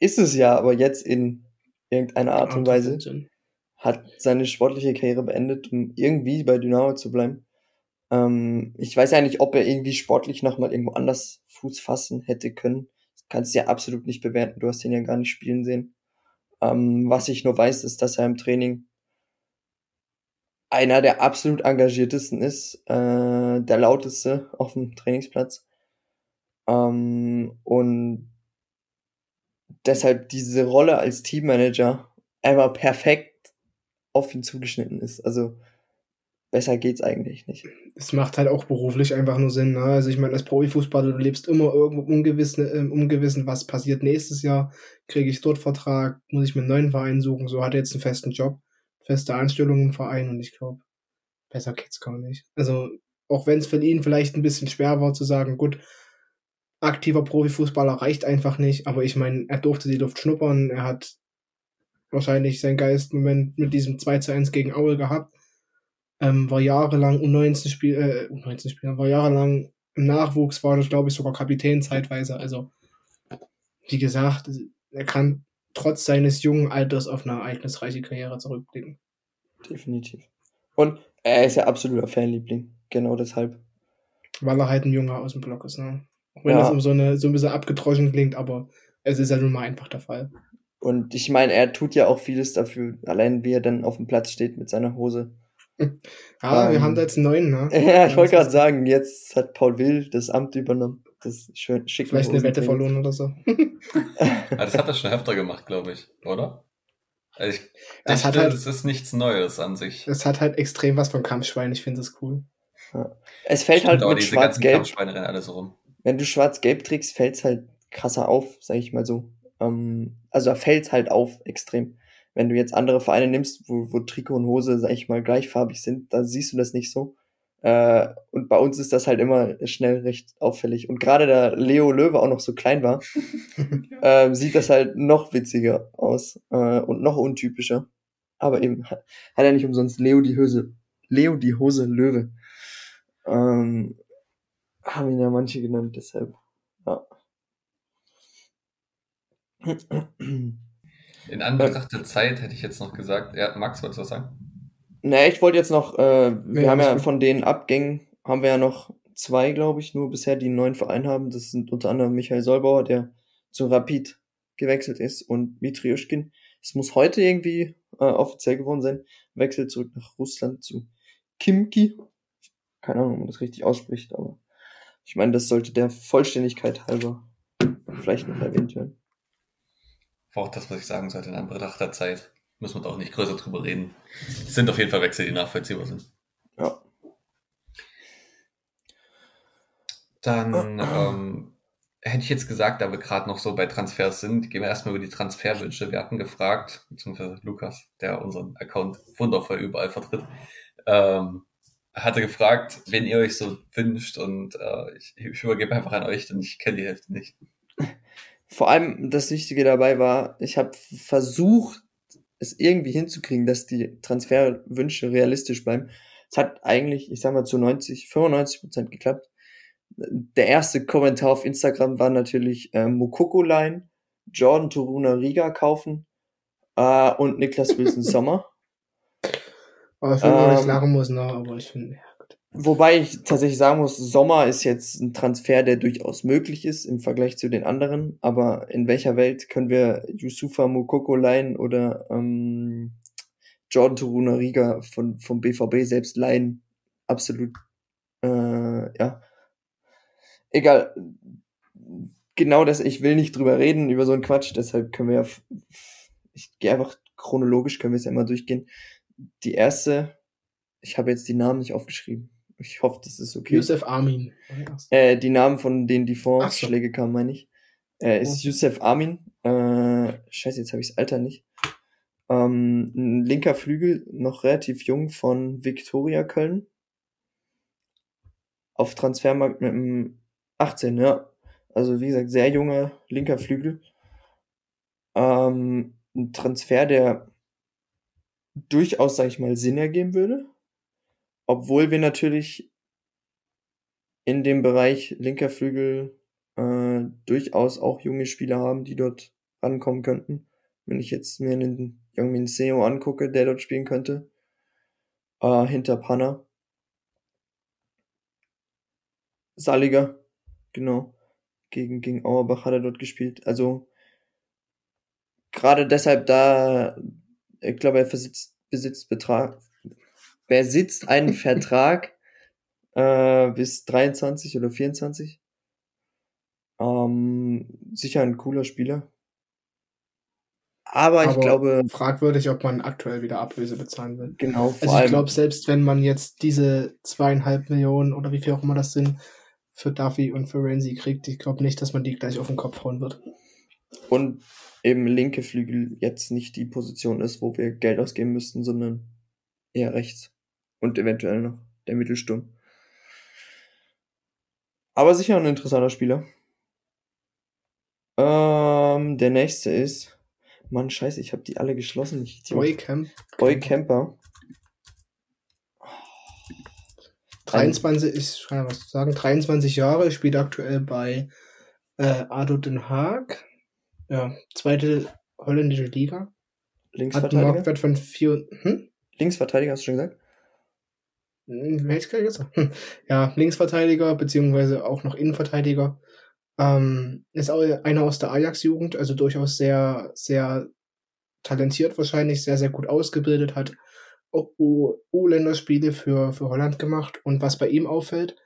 ist es ja, aber jetzt in irgendeiner Art und Weise hat seine sportliche Karriere beendet, um irgendwie bei Dynamo zu bleiben. Ähm, ich weiß ja nicht, ob er irgendwie sportlich nochmal irgendwo anders Fuß fassen hätte können. Das kannst du ja absolut nicht bewerten. Du hast ihn ja gar nicht spielen sehen. Ähm, was ich nur weiß, ist, dass er im Training einer der absolut engagiertesten ist, äh, der lauteste auf dem Trainingsplatz. Ähm, und deshalb diese Rolle als Teammanager einfach perfekt auf ihn zugeschnitten ist. Also besser geht's eigentlich nicht. Es macht halt auch beruflich einfach nur Sinn. Ne? Also ich meine, als Profifußballer, du lebst immer irgendwo ungewissen, äh, ungewissen, was passiert nächstes Jahr. Kriege ich dort Vertrag? Muss ich mir einen neuen Verein suchen? So hat er jetzt einen festen Job feste Anstellung im Verein und ich glaube, besser geht's gar nicht. Also, auch wenn es für ihn vielleicht ein bisschen schwer war zu sagen, gut, aktiver Profifußballer reicht einfach nicht, aber ich meine, er durfte die Luft schnuppern, er hat wahrscheinlich seinen Geistmoment mit diesem 2 zu 1 gegen Aue gehabt, ähm, war jahrelang U19 Spiel, äh, U19 Spieler, war jahrelang im Nachwuchs, war das glaube ich sogar Kapitän zeitweise, also wie gesagt, er kann trotz seines jungen Alters auf eine ereignisreiche Karriere zurückblicken. definitiv. Und er ist ja absoluter Fanliebling, genau deshalb. Weil er halt ein Junge aus dem Block ist, ne? Auch wenn Ja. das um so, eine, so ein bisschen abgedroschen klingt, aber es ist ja nun mal einfach der Fall. Und ich meine, er tut ja auch vieles dafür, allein wie er dann auf dem Platz steht mit seiner Hose. Ah, wir Ähm, haben da jetzt einen neuen, ne? Ja, ich wollte das gerade sagen, jetzt hat Paul Will das Amt übernommen. Das schön schick. Vielleicht eine Wette verloren oder so. Ja, das hat er schon öfter gemacht, glaube ich, oder? Also ich Das hat dachte, halt- das ist nichts Neues an sich. Es hat halt extrem was von Kampfschwein, ich finde das cool. Es fällt halt aber mit Schwarz-Gelb. Kampfschweine rennen alle so rum. Wenn du Schwarz-Gelb trägst, fällt's halt krasser auf, sag ich mal so. Ähm, also fällt halt auf extrem. Wenn du jetzt andere Vereine nimmst, wo, wo Trikot und Hose, sag ich mal, gleichfarbig sind, da siehst du das nicht so. Äh, und bei uns ist das halt immer schnell recht auffällig. Und gerade da Leo Löwe auch noch so klein war, ähm, sieht das halt noch witziger aus äh, und noch untypischer. Aber eben hat, hat er nicht umsonst Leo die Hose, Leo die Hose Löwe. Ähm, haben ihn ja manche genannt, deshalb. Ja. In Anbetracht der Zeit hätte ich jetzt noch gesagt, ja, Max, wolltest du was sagen? naja, ich wollte jetzt noch, äh, wir Ja, haben ja von den Abgängen, haben wir ja noch zwei, glaube ich, nur bisher, die einen neuen Verein haben. Das sind unter anderem Michael Solbauer, der zu Rapid gewechselt ist und Mitriushkin. Es muss heute irgendwie äh, offiziell geworden sein. Wechselt zurück nach Russland zu Kimki. Keine Ahnung, ob man das richtig ausspricht, aber ich meine, das sollte der Vollständigkeit halber vielleicht noch erwähnt werden. War auch das, was ich sagen sollte, in Anbetracht der Zeit. Müssen wir da auch nicht größer drüber reden. Es sind auf jeden Fall Wechsel, die nachvollziehbar sind. Ja. Dann ähm, hätte ich jetzt gesagt, da wir gerade noch so bei Transfers sind, gehen wir erstmal über die Transferwünsche. Wir hatten gefragt, beziehungsweise Lukas, der unseren Account wundervoll überall vertritt, ähm, hatte gefragt, wen ihr euch so wünscht und äh, ich, ich übergebe einfach an euch, denn ich kenne die Hälfte nicht. Vor allem das Wichtige dabei war, ich habe versucht, es irgendwie hinzukriegen, dass die Transferwünsche realistisch bleiben. Es hat eigentlich, ich sag mal, zu 90, 95 Prozent geklappt. Der erste Kommentar auf Instagram war natürlich äh, Mokoko Line, Jordan Toruna Riga kaufen äh, und Niklas Wilson Sommer. Aber ich nicht Ähm, lachen muss, ne? Aber ich finde, ja, gut. Wobei ich tatsächlich sagen muss, Sommer ist jetzt ein Transfer, der durchaus möglich ist im Vergleich zu den anderen. Aber in welcher Welt können wir Yusufa Mukoko leihen oder ähm, Jordan Toruna Riga von, vom BVB selbst leihen? Absolut, äh, ja. Egal. Genau das, ich will nicht drüber reden, über so einen Quatsch, deshalb können wir ja, ich gehe einfach chronologisch, können wir es ja mal durchgehen. Die erste, ich habe jetzt die Namen nicht aufgeschrieben. Ich hoffe, das ist okay. Yusuf Armin. Äh, die Namen von denen die Ach so. Vorschläge kamen, meine ich. Äh, ist Oh. Youssef Amin. Äh, scheiße, jetzt habe ich das Alter nicht. Ähm, ein linker Flügel, noch relativ jung von Viktoria Köln. Auf Transfermarkt mit einem 18, ja. Also wie gesagt, sehr junger linker Flügel. Ähm, ein Transfer, der durchaus, sag ich mal, Sinn ergeben würde. Obwohl wir natürlich in dem Bereich linker Flügel äh, durchaus auch junge Spieler haben, die dort rankommen könnten. Wenn ich jetzt mir einen Jungmin Seo angucke, der dort spielen könnte, äh, hinter Panna. Saliger, genau. Gegen, gegen Auerbach hat er dort gespielt. Also gerade deshalb da, ich glaube, er besitzt, besitzt Betrag, besitzt einen Vertrag äh, bis 23 oder 24. Ähm, sicher ein cooler Spieler. Aber, ich Aber glaube, Fragwürdig, ob man aktuell wieder Ablöse bezahlen will. genau, Also ich glaube, selbst wenn man jetzt diese zweieinhalb Millionen oder wie viel auch immer das sind, für Duffy und für Renzi kriegt, ich glaube nicht, dass man die gleich auf den Kopf hauen wird. und eben linke Flügel jetzt nicht die Position ist, wo wir Geld ausgeben müssten, sondern eher rechts. Und eventuell noch der Mittelsturm. Aber sicher ein interessanter Spieler. Ähm, der nächste ist. Mann, scheiße, ich habe die alle geschlossen. Ich. Boy Camp. Boy Camper. 23, ich kann ja was sagen, 23 Jahre, spielt aktuell bei äh, ADO Den Haag. Ja, zweite holländische Liga. Hat einen Linksverteidiger. Marktwert von 4, hm? Linksverteidiger, hast du schon gesagt? Hm, gerade gesagt? Hm. Ja, Linksverteidiger, beziehungsweise auch noch Innenverteidiger. Ähm, ist auch einer aus der Ajax-Jugend, also durchaus sehr, sehr talentiert wahrscheinlich, sehr, sehr gut ausgebildet, hat auch U-Länderspiele für, für Holland gemacht. Und was bei ihm auffällt,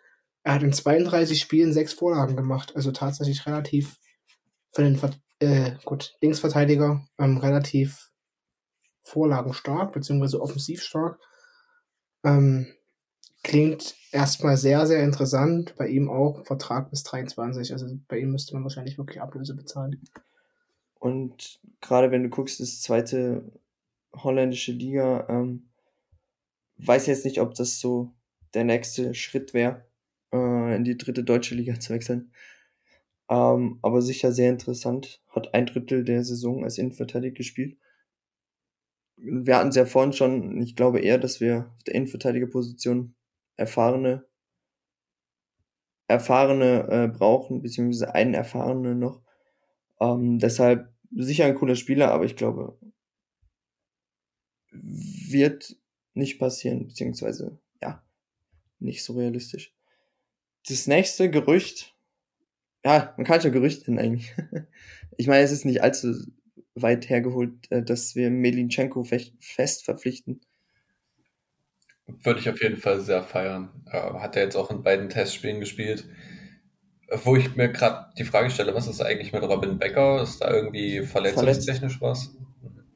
er hat in 32 Spielen sechs Vorlagen gemacht, also tatsächlich relativ für den äh, gut, Linksverteidiger ähm, relativ vorlagenstark, beziehungsweise offensiv stark. Ähm, klingt erstmal sehr, sehr interessant. Bei ihm auch Vertrag bis 23. Also bei ihm müsste man wahrscheinlich wirklich Ablöse bezahlen. Und gerade wenn du guckst, das zweite holländische Liga, ähm, weiß jetzt nicht, ob das so der nächste Schritt wäre, äh, in die dritte deutsche Liga zu wechseln. Ähm, aber sicher sehr interessant. Hat ein Drittel der Saison als Innenverteidiger gespielt. Wir hatten es ja vorhin schon, ich glaube eher, dass wir auf der Innenverteidigerposition erfahrene, erfahrene äh, brauchen, beziehungsweise einen erfahrenen noch. Ähm, deshalb sicher ein cooler Spieler, aber ich glaube, wird nicht passieren, beziehungsweise ja, nicht so realistisch. Das nächste Gerücht, ja, man kann schon Gerücht nennen eigentlich. ich meine, es ist nicht allzu weit hergeholt, äh, dass wir Melinchenko fest verpflichten. Würde ich auf jeden Fall sehr feiern. Äh, hat er jetzt auch in beiden Testspielen gespielt. Wo ich mir gerade die Frage stelle, was ist eigentlich mit Robin Becker? Ist da irgendwie verletzungstechnisch was?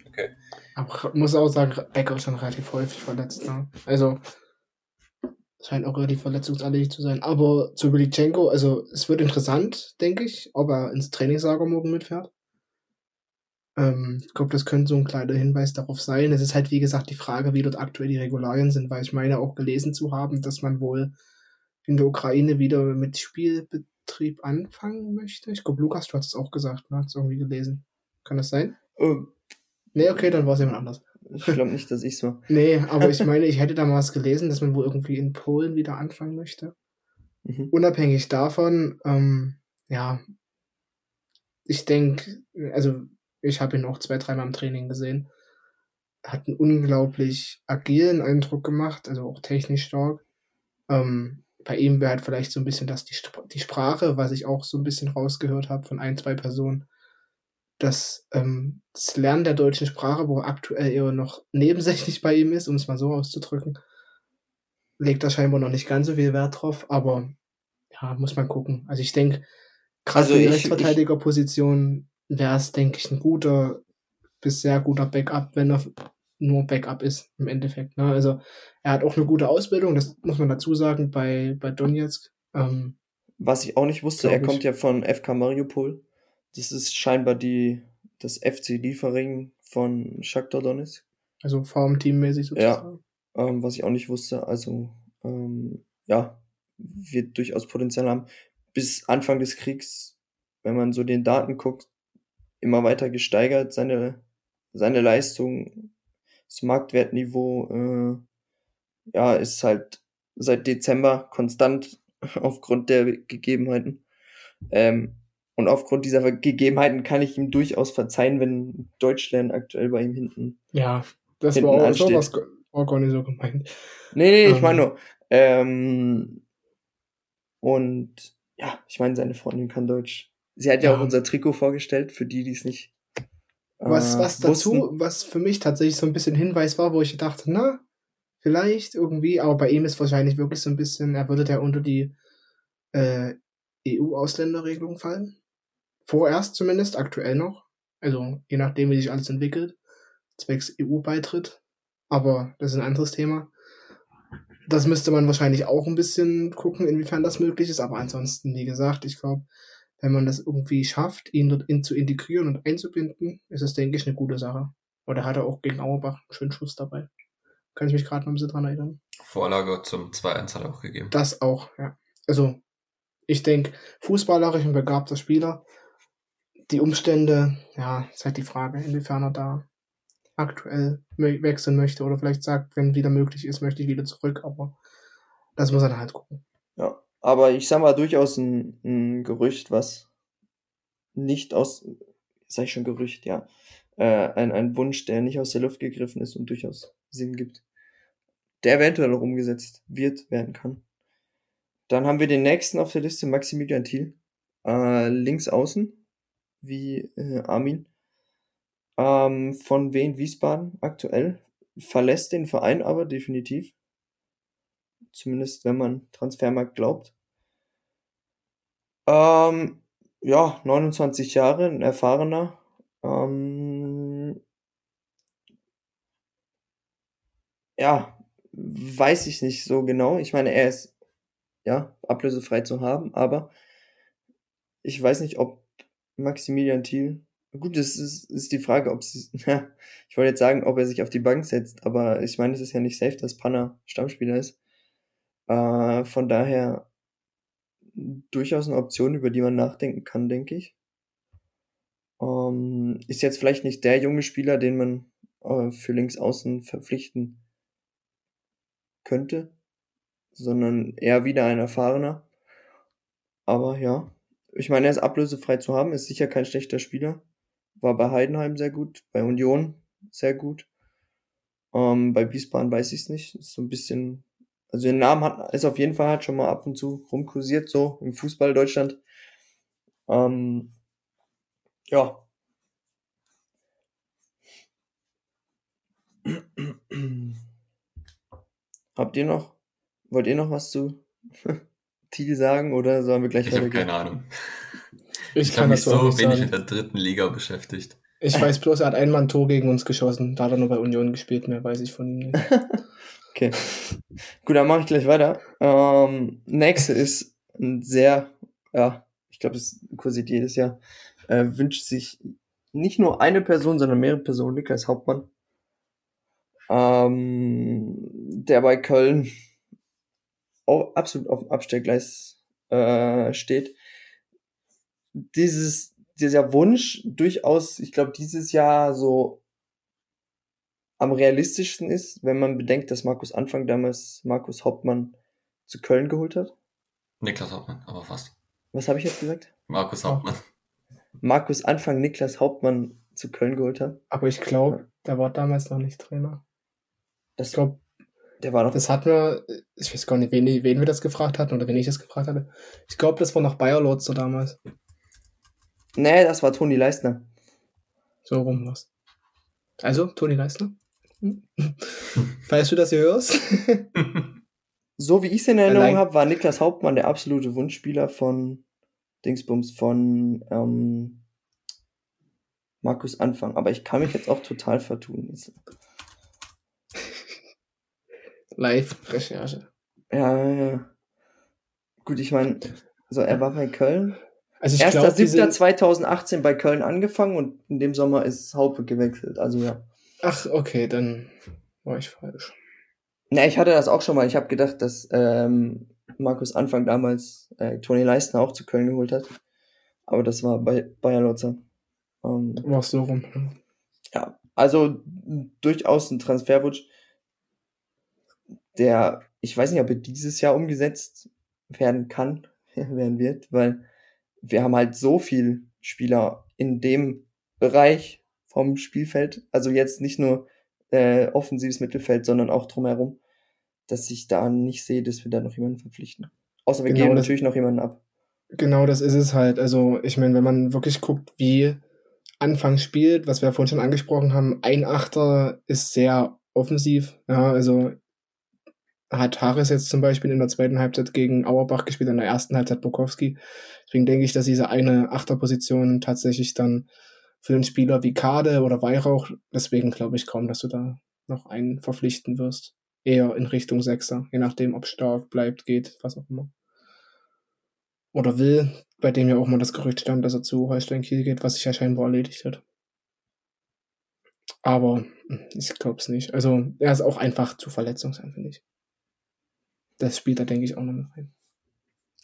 Okay. Aber muss auch sagen, Becker ist schon relativ häufig verletzt. Ne? Also scheint auch relativ verletzungsanfällig zu sein. Aber zu Belitschenko, also es wird interessant, denke ich, ob er ins Trainingslager morgen mitfährt. Ähm, ich glaube, das könnte so ein kleiner Hinweis darauf sein. Es ist halt, wie gesagt, die Frage, wie dort aktuell die Regularien sind, weil ich meine auch gelesen zu haben, dass man wohl in der Ukraine wieder mit Spielbetrieb anfangen möchte. Ich glaube, Lukas, du hast es auch gesagt, ne? Hast du irgendwie gelesen. Kann das sein? Ähm, nee, okay, dann war es jemand anders. Ich glaube nicht, dass ich so. nee, aber ich meine, ich hätte da mal was gelesen, dass man wohl irgendwie in Polen wieder anfangen möchte. Mhm. Unabhängig davon, ähm, ja, ich denke, also ich habe ihn auch zwei, dreimal im Training gesehen. Hat einen unglaublich agilen Eindruck gemacht, also auch technisch stark. Ähm, bei ihm wäre halt vielleicht so ein bisschen das die, die Sprache, was ich auch so ein bisschen rausgehört habe von ein, zwei Personen. Dass ähm, das Lernen der deutschen Sprache, wo aktuell eher noch nebensächlich bei ihm ist, um es mal so auszudrücken, legt er scheinbar noch nicht ganz so viel Wert drauf, aber ja, muss man gucken. Also ich denke, gerade also die Rechtsverteidigerposition wäre es, denke ich, ein guter bis sehr guter Backup, wenn er nur Backup ist im Endeffekt. Ne? Also er hat auch eine gute Ausbildung, das muss man dazu sagen, bei, bei Donetsk. Ähm, Was ich auch nicht wusste, er kommt ja von FK Mariupol. Das ist scheinbar die, das FC Liefering von Shakhtar Donetsk. Also Farmteam-mäßig sozusagen. Ja, ähm, was ich auch nicht wusste. Also, ähm, ja, wird durchaus Potenzial haben. Bis Anfang des Kriegs, wenn man so den Daten guckt, immer weiter gesteigert, seine, seine Leistung, das Marktwertniveau, äh, ja, ist halt seit Dezember konstant aufgrund der Gegebenheiten. Ähm, und aufgrund dieser Gegebenheiten kann ich ihm durchaus verzeihen, wenn Deutschland aktuell bei ihm hinten. Ja, das hinten war auch so was auch gar nicht so gemeint. Nee, nee, ich ähm. meine nur. Ähm, und ja, ich meine, seine Freundin kann Deutsch. Sie hat ja, ja auch unser Trikot vorgestellt, für die, die es nicht. Äh, was, was dazu, wussten. was für mich tatsächlich so ein bisschen Hinweis war, wo ich dachte, na, vielleicht irgendwie, aber bei ihm ist wahrscheinlich wirklich so ein bisschen, er würde ja unter die äh, EU-Ausländerregelung fallen. Vorerst zumindest, aktuell noch. Also je nachdem, wie sich alles entwickelt, zwecks EU-Beitritt. Aber das ist ein anderes Thema. Das müsste man wahrscheinlich auch ein bisschen gucken, inwiefern das möglich ist. Aber ansonsten, wie gesagt, ich glaube, wenn man das irgendwie schafft, ihn dort in, zu integrieren und einzubinden, ist es, denke ich, eine gute Sache. Oder hat er auch gegen Auerbach einen schönen Schuss dabei. Kann ich mich gerade noch ein bisschen dran erinnern. Vorlage zum 2-1 hat er auch gegeben. Das auch, ja. Also, ich denke, fußballerisch und begabter Spieler. Die Umstände, ja, ist halt die Frage, inwiefern er da aktuell wechseln möchte oder vielleicht sagt, wenn wieder möglich ist, möchte ich wieder zurück, aber das muss er dann halt gucken. Ja, aber ich sag mal durchaus ein, ein Gerücht, was nicht aus, sag ich schon Gerücht, ja, äh, ein, ein Wunsch, der nicht aus der Luft gegriffen ist und durchaus Sinn gibt. der eventuell auch umgesetzt wird, werden kann. Dann haben wir den nächsten auf der Liste, Maximilian Thiel. Äh, links außen, wie äh, Armin. Ähm, von Wien Wiesbaden aktuell. Verlässt den Verein aber definitiv. Zumindest wenn man Transfermarkt glaubt. Ähm, ja, 29 Jahre, ein erfahrener. Ähm, ja, weiß ich nicht so genau. Ich meine, er ist ja ablösefrei zu haben, aber ich weiß nicht, ob Maximilian Thiel. Gut, das ist, ist die Frage, ob sie. ich wollte jetzt sagen, ob er sich auf die Bank setzt, aber ich meine, es ist ja nicht safe, dass Panna Stammspieler ist. Äh, von daher durchaus eine Option, über die man nachdenken kann, denke ich. Ähm, ist jetzt vielleicht nicht der junge Spieler, den man äh, für links außen verpflichten könnte, sondern eher wieder ein erfahrener. Aber ja, ich meine, er ist ablösefrei zu haben, ist sicher kein schlechter Spieler. War bei Heidenheim sehr gut, bei Union sehr gut. Ähm, bei Wiesbaden weiß ich es nicht. Ist so ein bisschen, also den Namen hat, ist auf jeden Fall hat schon mal ab und zu rumkursiert, so im Fußball Deutschland. Ähm, ja. Habt ihr noch, wollt ihr noch was zu Thiel sagen oder sollen wir gleich Ich habe keine Ahnung. Ich, Ich kann mich so nicht wenig sagen. mit der dritten Liga beschäftigt. Ich weiß bloß, er hat einmal ein Tor gegen uns geschossen. Da hat er nur bei Union gespielt, mehr weiß ich von ihm nicht. Okay. Gut, dann mache ich gleich weiter. Ähm, nächste ist ein sehr, ja, ich glaube, es kursiert jedes Jahr, äh, wünscht sich nicht nur eine Person, sondern mehrere Personen, Niklas Hauptmann, ähm, der bei Köln absolut auf dem Abstellgleis äh, steht. Dieses, dieser Wunsch durchaus, ich glaube, dieses Jahr so am realistischsten ist, wenn man bedenkt, dass Markus Anfang damals Markus Hauptmann zu Köln geholt hat. Niklas Hauptmann, aber fast. Was habe ich jetzt gesagt? Markus. Hauptmann. Markus Anfang Niklas Hauptmann zu Köln geholt hat. Aber ich glaube, der war damals noch nicht Trainer. Das, Ich glaube, der war noch. das hatten wir, ich weiß gar nicht, wen, wen wir das gefragt hatten oder wen ich das gefragt hatte. Ich glaube, das war noch Bayer Lotzer damals. nee, das war Toni Leistner. So rum was. Also, Toni Leistner. Falls du das hier hörst. So wie ich es in Erinnerung habe, war Niklas Hauptmann der absolute Wunschspieler von Dingsbums, von ähm, Markus Anfang. Aber ich kann mich jetzt auch total vertun. Jetzt. Live-Recherche. Ja, ja, ja. Gut, ich meine, so er war bei Köln. Also ich glaube, 1.7.2018 bei Köln angefangen und in dem Sommer ist Haupe gewechselt. Also ja. Ach, okay, dann war ich falsch. Na, ich hatte das auch schon mal. Ich habe gedacht, dass ähm, Markus Anfang damals äh, Toni Leistner auch zu Köln geholt hat. Aber das war bei Bayer Lotzer. Ähm, War so rum. ja, also durchaus ein Transferwunsch, der, ich weiß nicht, ob er dieses Jahr umgesetzt werden kann, werden wird, weil wir haben halt so viel Spieler in dem Bereich vom Spielfeld, also jetzt nicht nur äh, offensives Mittelfeld, sondern auch drumherum, dass ich da nicht sehe, dass wir da noch jemanden verpflichten. Außer wir Genau, geben natürlich noch jemanden ab. Genau, das ist es halt. Also, ich meine, wenn man wirklich guckt, wie Anfang spielt, was wir vorhin schon angesprochen haben, ein Achter ist sehr offensiv. Ja, also hat Harris jetzt zum Beispiel in der zweiten Halbzeit gegen Auerbach gespielt, in der ersten Halbzeit Bukowski. Deswegen denke ich, dass diese eine Achterposition tatsächlich dann für einen Spieler wie Kade oder Weihrauch, deswegen glaube ich kaum, dass du da noch einen verpflichten wirst. Eher in Richtung Sechser, je nachdem, ob stark bleibt, geht, was auch immer oder will, bei dem ja auch mal das Gerücht stand, dass er zu Holstein Kiel geht, was sich ja scheinbar erledigt hat. Aber hm, ich glaube es nicht. Also er ist auch einfach zu verletzungsanfällig. Das spielt da, denke ich, auch noch mit rein.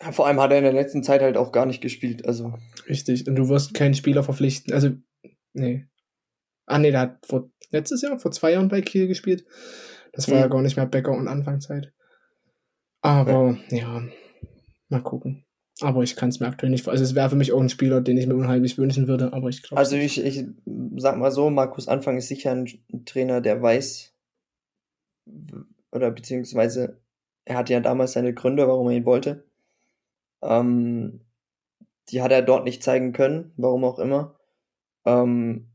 Ja, Vor allem hat er in der letzten Zeit halt auch gar nicht gespielt. Also Richtig. Und du wirst keinen Spieler verpflichten. Also, nee. Ah, nee, der hat vor, letztes Jahr, vor zwei Jahren bei Kiel gespielt. Das war Hm. ja gar nicht mehr Becker und Anfangszeit. Aber, ja, mal gucken. Aber ich kann es mir aktuell nicht vor. Also, es wäre für mich auch ein Spieler, den ich mir unheimlich wünschen würde, aber ich glaube. Also ich, ich sag mal so, Markus Anfang ist sicher ein, Trainer, der weiß, oder beziehungsweise er hatte ja damals seine Gründe, warum er ihn wollte. Ähm, die hat er dort nicht zeigen können, warum auch immer. Ähm,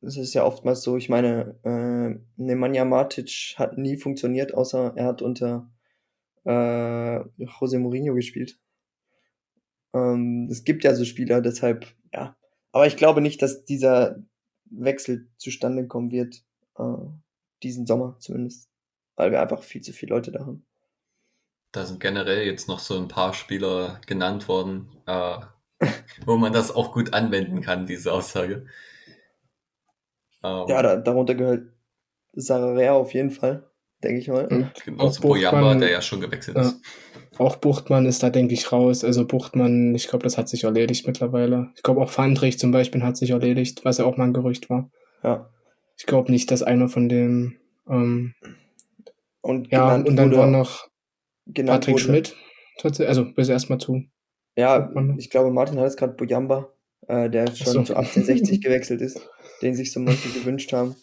es ist ja oftmals so, ich meine, äh, Nemanja Matic hat nie funktioniert, außer er hat unter äh, José Mourinho gespielt. Ähm, es gibt ja so Spieler, deshalb, ja. Aber ich glaube nicht, dass dieser Wechsel zustande kommen wird, äh, diesen Sommer zumindest, weil wir einfach viel zu viele Leute da haben. Da sind generell jetzt noch so ein paar Spieler genannt worden, äh, wo man das auch gut anwenden kann, diese Aussage. Ähm, ja, da, darunter gehört Sararea auf jeden Fall, denke ich mal. Genau, zu Boyamba, der ja schon gewechselt ja. ist. Auch Buchtmann ist da, denke ich, raus. Also Buchtmann, ich glaube, das hat sich erledigt mittlerweile. Ich glaube auch Fandrich zum Beispiel hat sich erledigt, was ja auch mal ein Gerücht war. Ja. Ich glaube nicht, dass einer von den ähm, und ja, und dann war noch Patrick wurde, Schmidt. Also bis erstmal zu. Ja, ich glaube, Martin hat es gerade Bojamba, äh, der schon so. zu 1860 gewechselt ist, den sich so manche gewünscht haben.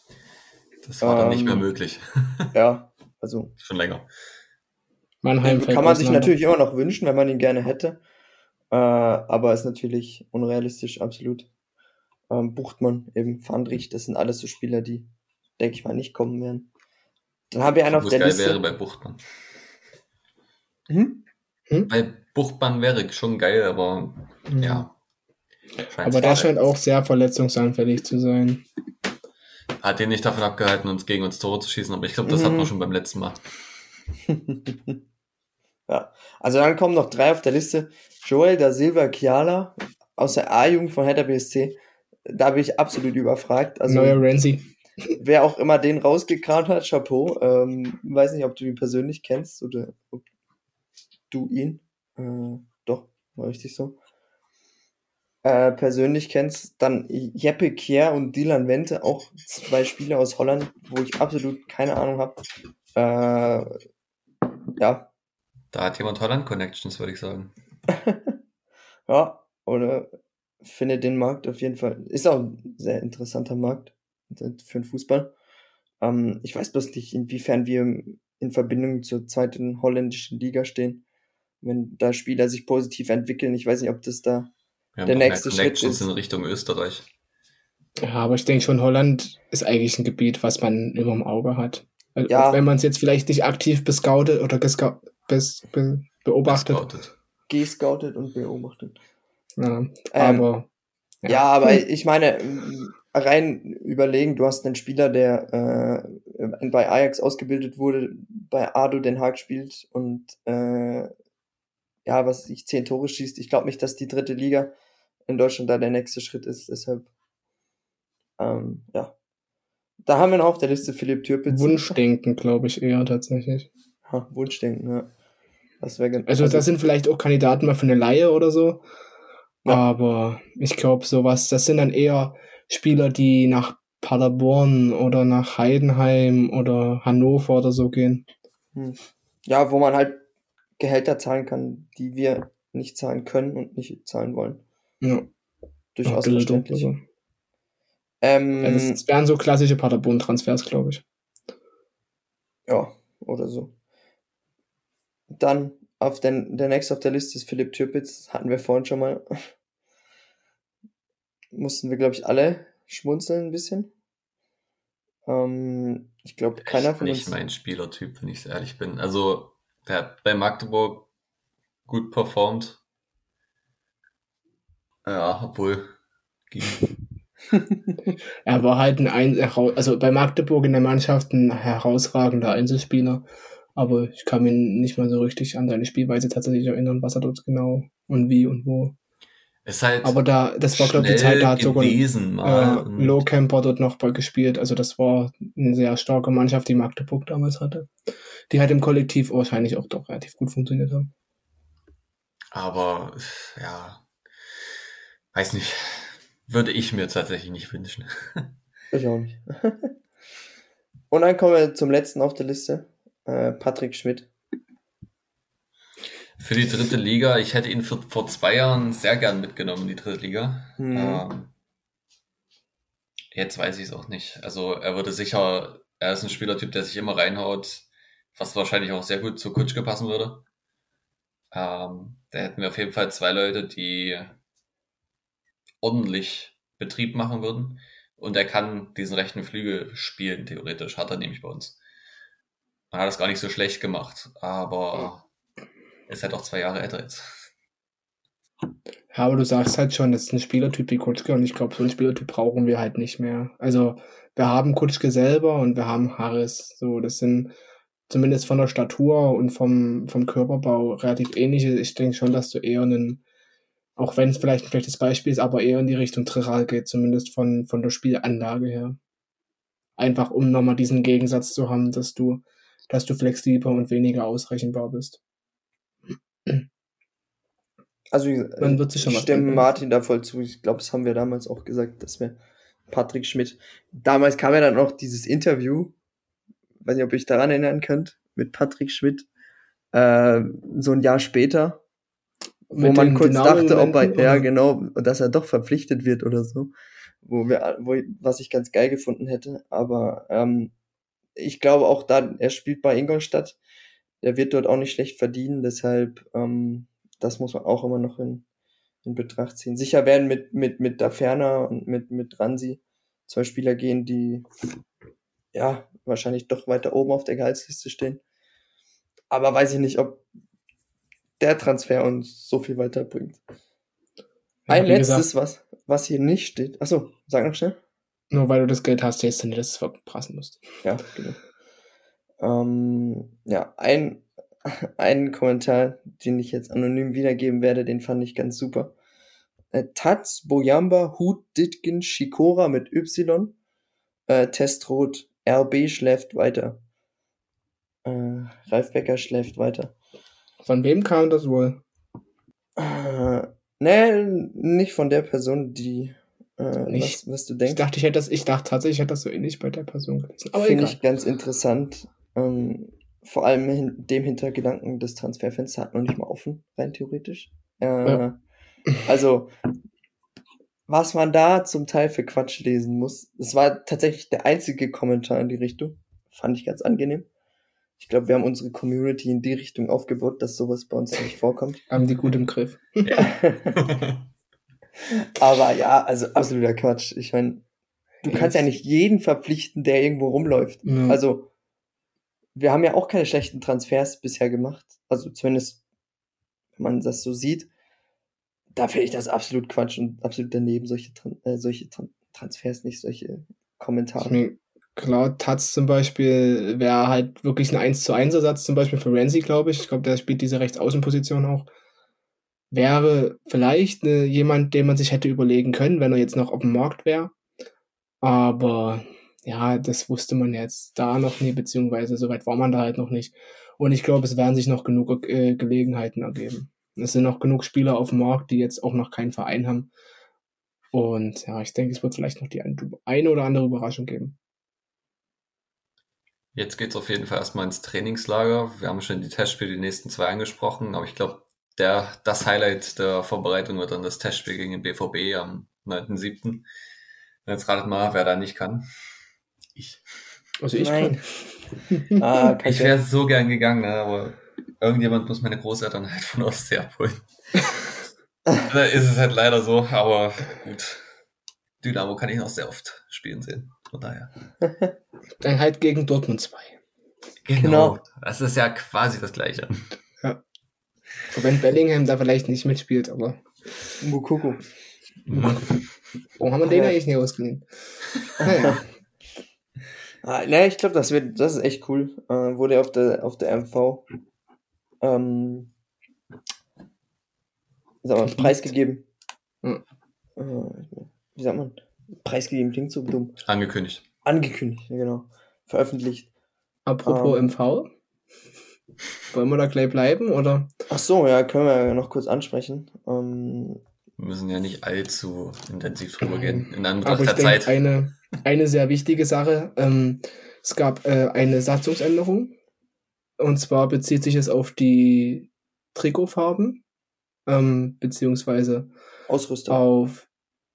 Das war ähm, dann nicht mehr ähm, möglich. ja, also. Schon länger. Mannheim kann man sich natürlich immer noch wünschen, wenn man ihn gerne hätte. Äh, aber ist natürlich unrealistisch, absolut. Ähm, Buchtmann, eben Fandrich, das sind alles so Spieler, die, denke ich mal, nicht kommen werden. Dann haben wir einen auf der geil Liste. wäre bei Buchtmann. Hm? Hm? Bei Buchtmann wäre schon geil, aber hm. ja. Aber der scheint auch sehr verletzungsanfällig zu sein. Hat ihn nicht davon abgehalten, uns gegen uns Tore zu schießen, aber ich glaube, das mhm. hatten wir schon beim letzten Mal. ja, also dann kommen noch drei auf der Liste. Joel da Silva Chiala aus der A-Jugend von Hertha BSC. Da bin ich absolut überfragt. Also, Neuer Renzi. Wer auch immer den rausgekramt hat, Chapeau. Ähm, weiß nicht, ob du ihn persönlich kennst oder ob du ihn. Äh, doch, war richtig so. Äh, persönlich kennst, dann Jeppe Kier und Dylan Wente, auch zwei Spieler aus Holland, wo ich absolut keine Ahnung habe. Äh, ja. Da hat jemand Holland Connections, würde ich sagen. ja, oder finde den Markt auf jeden Fall. Ist auch ein sehr interessanter Markt für den Fußball. Ähm, ich weiß bloß nicht, inwiefern wir in Verbindung zur zweiten holländischen Liga stehen. Wenn da Spieler sich positiv entwickeln, ich weiß nicht, ob das da der nächste Schritt ist. in Richtung Österreich. Ja, aber ich denke schon, Holland ist eigentlich ein Gebiet, was man immer im Auge hat. Ja. Auch wenn man es jetzt vielleicht nicht aktiv bescoutet oder gescou bes be beobachtet. Gescoutet. Gescoutet und beobachtet. Ja, ähm, aber. Ähm, ja. ja. aber ich meine, rein überlegen, du hast einen Spieler, der äh, bei Ajax ausgebildet wurde, bei Ado Den Haag spielt und äh, ja, was ich zehn Tore schießt. Ich glaube nicht, dass die dritte Liga in Deutschland da der nächste Schritt ist. Deshalb, ähm, ja. Da haben wir noch auf der Liste Philipp Türpitz. Wunschdenken, glaube ich, eher tatsächlich. Ha, Wunschdenken, ja. Das wäre also, also, das sind vielleicht auch Kandidaten mal für eine Laie oder so. Ja. Aber ich glaube, sowas, das sind dann eher Spieler, die nach Paderborn oder nach Heidenheim oder Hannover oder so gehen. Hm. Ja, wo man halt Gehälter zahlen kann, die wir nicht zahlen können und nicht zahlen wollen. Ja. Durchaus verständlich. Also. Ähm, also es wären so klassische Paderborn-Transfers, glaube ich. Ja, oder so. Dann auf den, der nächste auf der Liste ist Philipp Türpitz, hatten wir vorhin schon mal. Mussten wir, glaube ich, alle schmunzeln ein bisschen. Ähm, ich glaube, keiner von nicht uns. Nicht mein Spielertyp, wenn ich ehrlich bin. Also, der hat bei Magdeburg gut performt. Ja, obwohl. er war halt ein, also bei Magdeburg in der Mannschaft ein herausragender Einzelspieler. Aber ich kann mich nicht mal so richtig an seine Spielweise tatsächlich erinnern, was er dort genau und wie und wo. Ist halt aber da, das war glaube ich die Zeit, da hat sogar äh, Low Camper dort noch gespielt. Also das war eine sehr starke Mannschaft, die Magdeburg damals hatte. Die halt im Kollektiv wahrscheinlich auch doch relativ gut funktioniert haben. Aber ja, weiß nicht. Würde ich mir tatsächlich nicht wünschen. Ich auch nicht. Und dann kommen wir zum letzten auf der Liste. Äh, Patrick Schmidt. Für die dritte Liga, ich hätte ihn für, vor zwei Jahren sehr gern mitgenommen, die dritte Liga. Mhm. Ähm, jetzt weiß ich es auch nicht. Also er würde sicher, er ist ein Spielertyp, der sich immer reinhaut. Was wahrscheinlich auch sehr gut zu Kutschke passen würde. Ähm, da hätten wir auf jeden Fall zwei Leute, die ordentlich Betrieb machen würden. Und er kann diesen rechten Flügel spielen, theoretisch. Hat er nämlich bei uns. Man hat das gar nicht so schlecht gemacht, aber ist halt auch zwei Jahre älter jetzt. Ja, aber du sagst halt schon, das ist ein Spielertyp wie Kutschke und ich glaube, so einen Spielertyp brauchen wir halt nicht mehr. Also wir haben Kutschke selber und wir haben Harris. So, das sind zumindest von der Statur und vom, vom Körperbau relativ ähnliche. Ich denke schon, dass du eher einen, auch wenn es vielleicht ein schlechtes Beispiel ist, aber eher in die Richtung Triral geht, zumindest von, von der Spielanlage her. Einfach um nochmal diesen Gegensatz zu haben, dass du, dass du flexibler und weniger ausrechenbar bist. Also Man wird sich schon ich stimme. Martin da voll zu. Ich glaube, das haben wir damals auch gesagt, dass wir Patrick Schmidt. Damals kam ja dann auch dieses Interview, weiß nicht, ob ihr euch daran erinnern könnt, mit Patrick Schmidt, äh, so ein Jahr später, wo man kurz dachte, ob er, Dynamo-Momenten, ja oder? genau, dass er doch verpflichtet wird oder so, wo wir, wo, was ich ganz geil gefunden hätte. Aber ähm, ich glaube auch da, er spielt bei Ingolstadt, der wird dort auch nicht schlecht verdienen, deshalb ähm, das muss man auch immer noch in, in Betracht ziehen. Sicher werden mit, mit, mit Daferna und mit, mit Ransi zwei Spieler gehen, die ja wahrscheinlich doch weiter oben auf der Gehaltsliste stehen. Aber weiß ich nicht, ob der Transfer uns so viel weiterbringt. Ein letztes, gesagt, was, was hier nicht steht. Achso, sag noch schnell. Nur weil du das Geld hast, heißt du nicht, dass du es verprassen musst. Ja, genau. Ähm, ja, ein, ein Kommentar, den ich jetzt anonym wiedergeben werde, den fand ich ganz super. Äh, Taz, Boyamba, Hut, Ditkin, Shikora mit Y, äh, Testrot, RB schläft weiter. Äh, Ralf Becker schläft weiter. Von wem kam das wohl? Äh, nee, nicht von der Person, die, äh, Nicht? was, was du Ich denkst. dachte, ich hätte das, ich dachte tatsächlich, ich hätte das so ähnlich bei der Person gelesen. Aber Finde ich ganz interessant. Ähm, vor allem hin, dem Hintergedanken, das Transferfenster hat noch nicht mal offen, rein theoretisch. Äh, Ja. Also, was man da zum Teil für Quatsch lesen muss, das war tatsächlich der einzige Kommentar in die Richtung. Fand ich ganz angenehm. Ich glaube, wir haben unsere Community in die Richtung aufgebaut, dass sowas bei uns nicht vorkommt. Haben die gut im Griff. Aber ja, also absoluter Quatsch. Ich meine, du kannst ja nicht jeden verpflichten, der irgendwo rumläuft. Ja. Also, wir haben ja auch keine schlechten Transfers bisher gemacht. Also zumindest, wenn man das so sieht, da finde ich das absolut Quatsch und absolut daneben, solche, äh, solche Tran Transfers, nicht solche Ich Kommentare. mein, klar, Taz zum Beispiel wäre halt wirklich ein 1 zu 1 Ersatz zum Beispiel für Renzi, glaube ich. Ich glaube, der spielt diese Rechtsaußenposition auch. Wäre vielleicht ne, jemand, den man sich hätte überlegen können, wenn er jetzt noch auf dem Markt wäre. Aber ja, das wusste man jetzt da noch nie, beziehungsweise soweit war man da halt noch nicht. Und ich glaube, es werden sich noch genug äh, Gelegenheiten ergeben. Es sind noch genug Spieler auf dem Markt, die jetzt auch noch keinen Verein haben. Und ja, ich denke, es wird vielleicht noch die ein- eine oder andere Überraschung geben. Jetzt geht's auf jeden Fall erstmal ins Trainingslager. Wir haben schon die Testspiele, die nächsten zwei angesprochen, aber ich glaube, der, das Highlight der Vorbereitung wird dann das Testspiel gegen den BVB am 9.7. Jetzt ratet mal, wer da nicht kann. Ich. Also ich Nein. kann. Ah, Ich wäre so gern gegangen, ne, aber irgendjemand muss meine Großeltern halt von Ostsee abholen. da ist es halt leider so, aber gut. Dynamo kann ich noch sehr oft spielen sehen. Von daher. Dann halt gegen Dortmund 2. Genau. Das ist ja quasi das Gleiche. Auch wenn Bellingham da vielleicht nicht mitspielt, aber Mukoko. warum haben wir den Ja. eigentlich nicht ausgeliehen? Naja, Ah, ne, ich glaube, das wird, das ist echt cool. Äh, wurde auf der, auf der MV, ähm, mal, preisgegeben. Hm. Wie sagt man? Preisgegeben klingt so dumm. Angekündigt. Angekündigt, ja, genau. Veröffentlicht. apropos Ähm. MV. Wollen wir da gleich bleiben oder? Ach so, ja, können wir ja noch kurz ansprechen. Ähm, Wir müssen ja nicht allzu intensiv drüber gehen. In Aber Anbetracht ich der denke, Zeit. eine, eine sehr wichtige Sache. Ähm, es gab äh, eine Satzungsänderung. Und zwar bezieht sich es auf die Trikotfarben. Ähm, beziehungsweise Ausrüster. auf.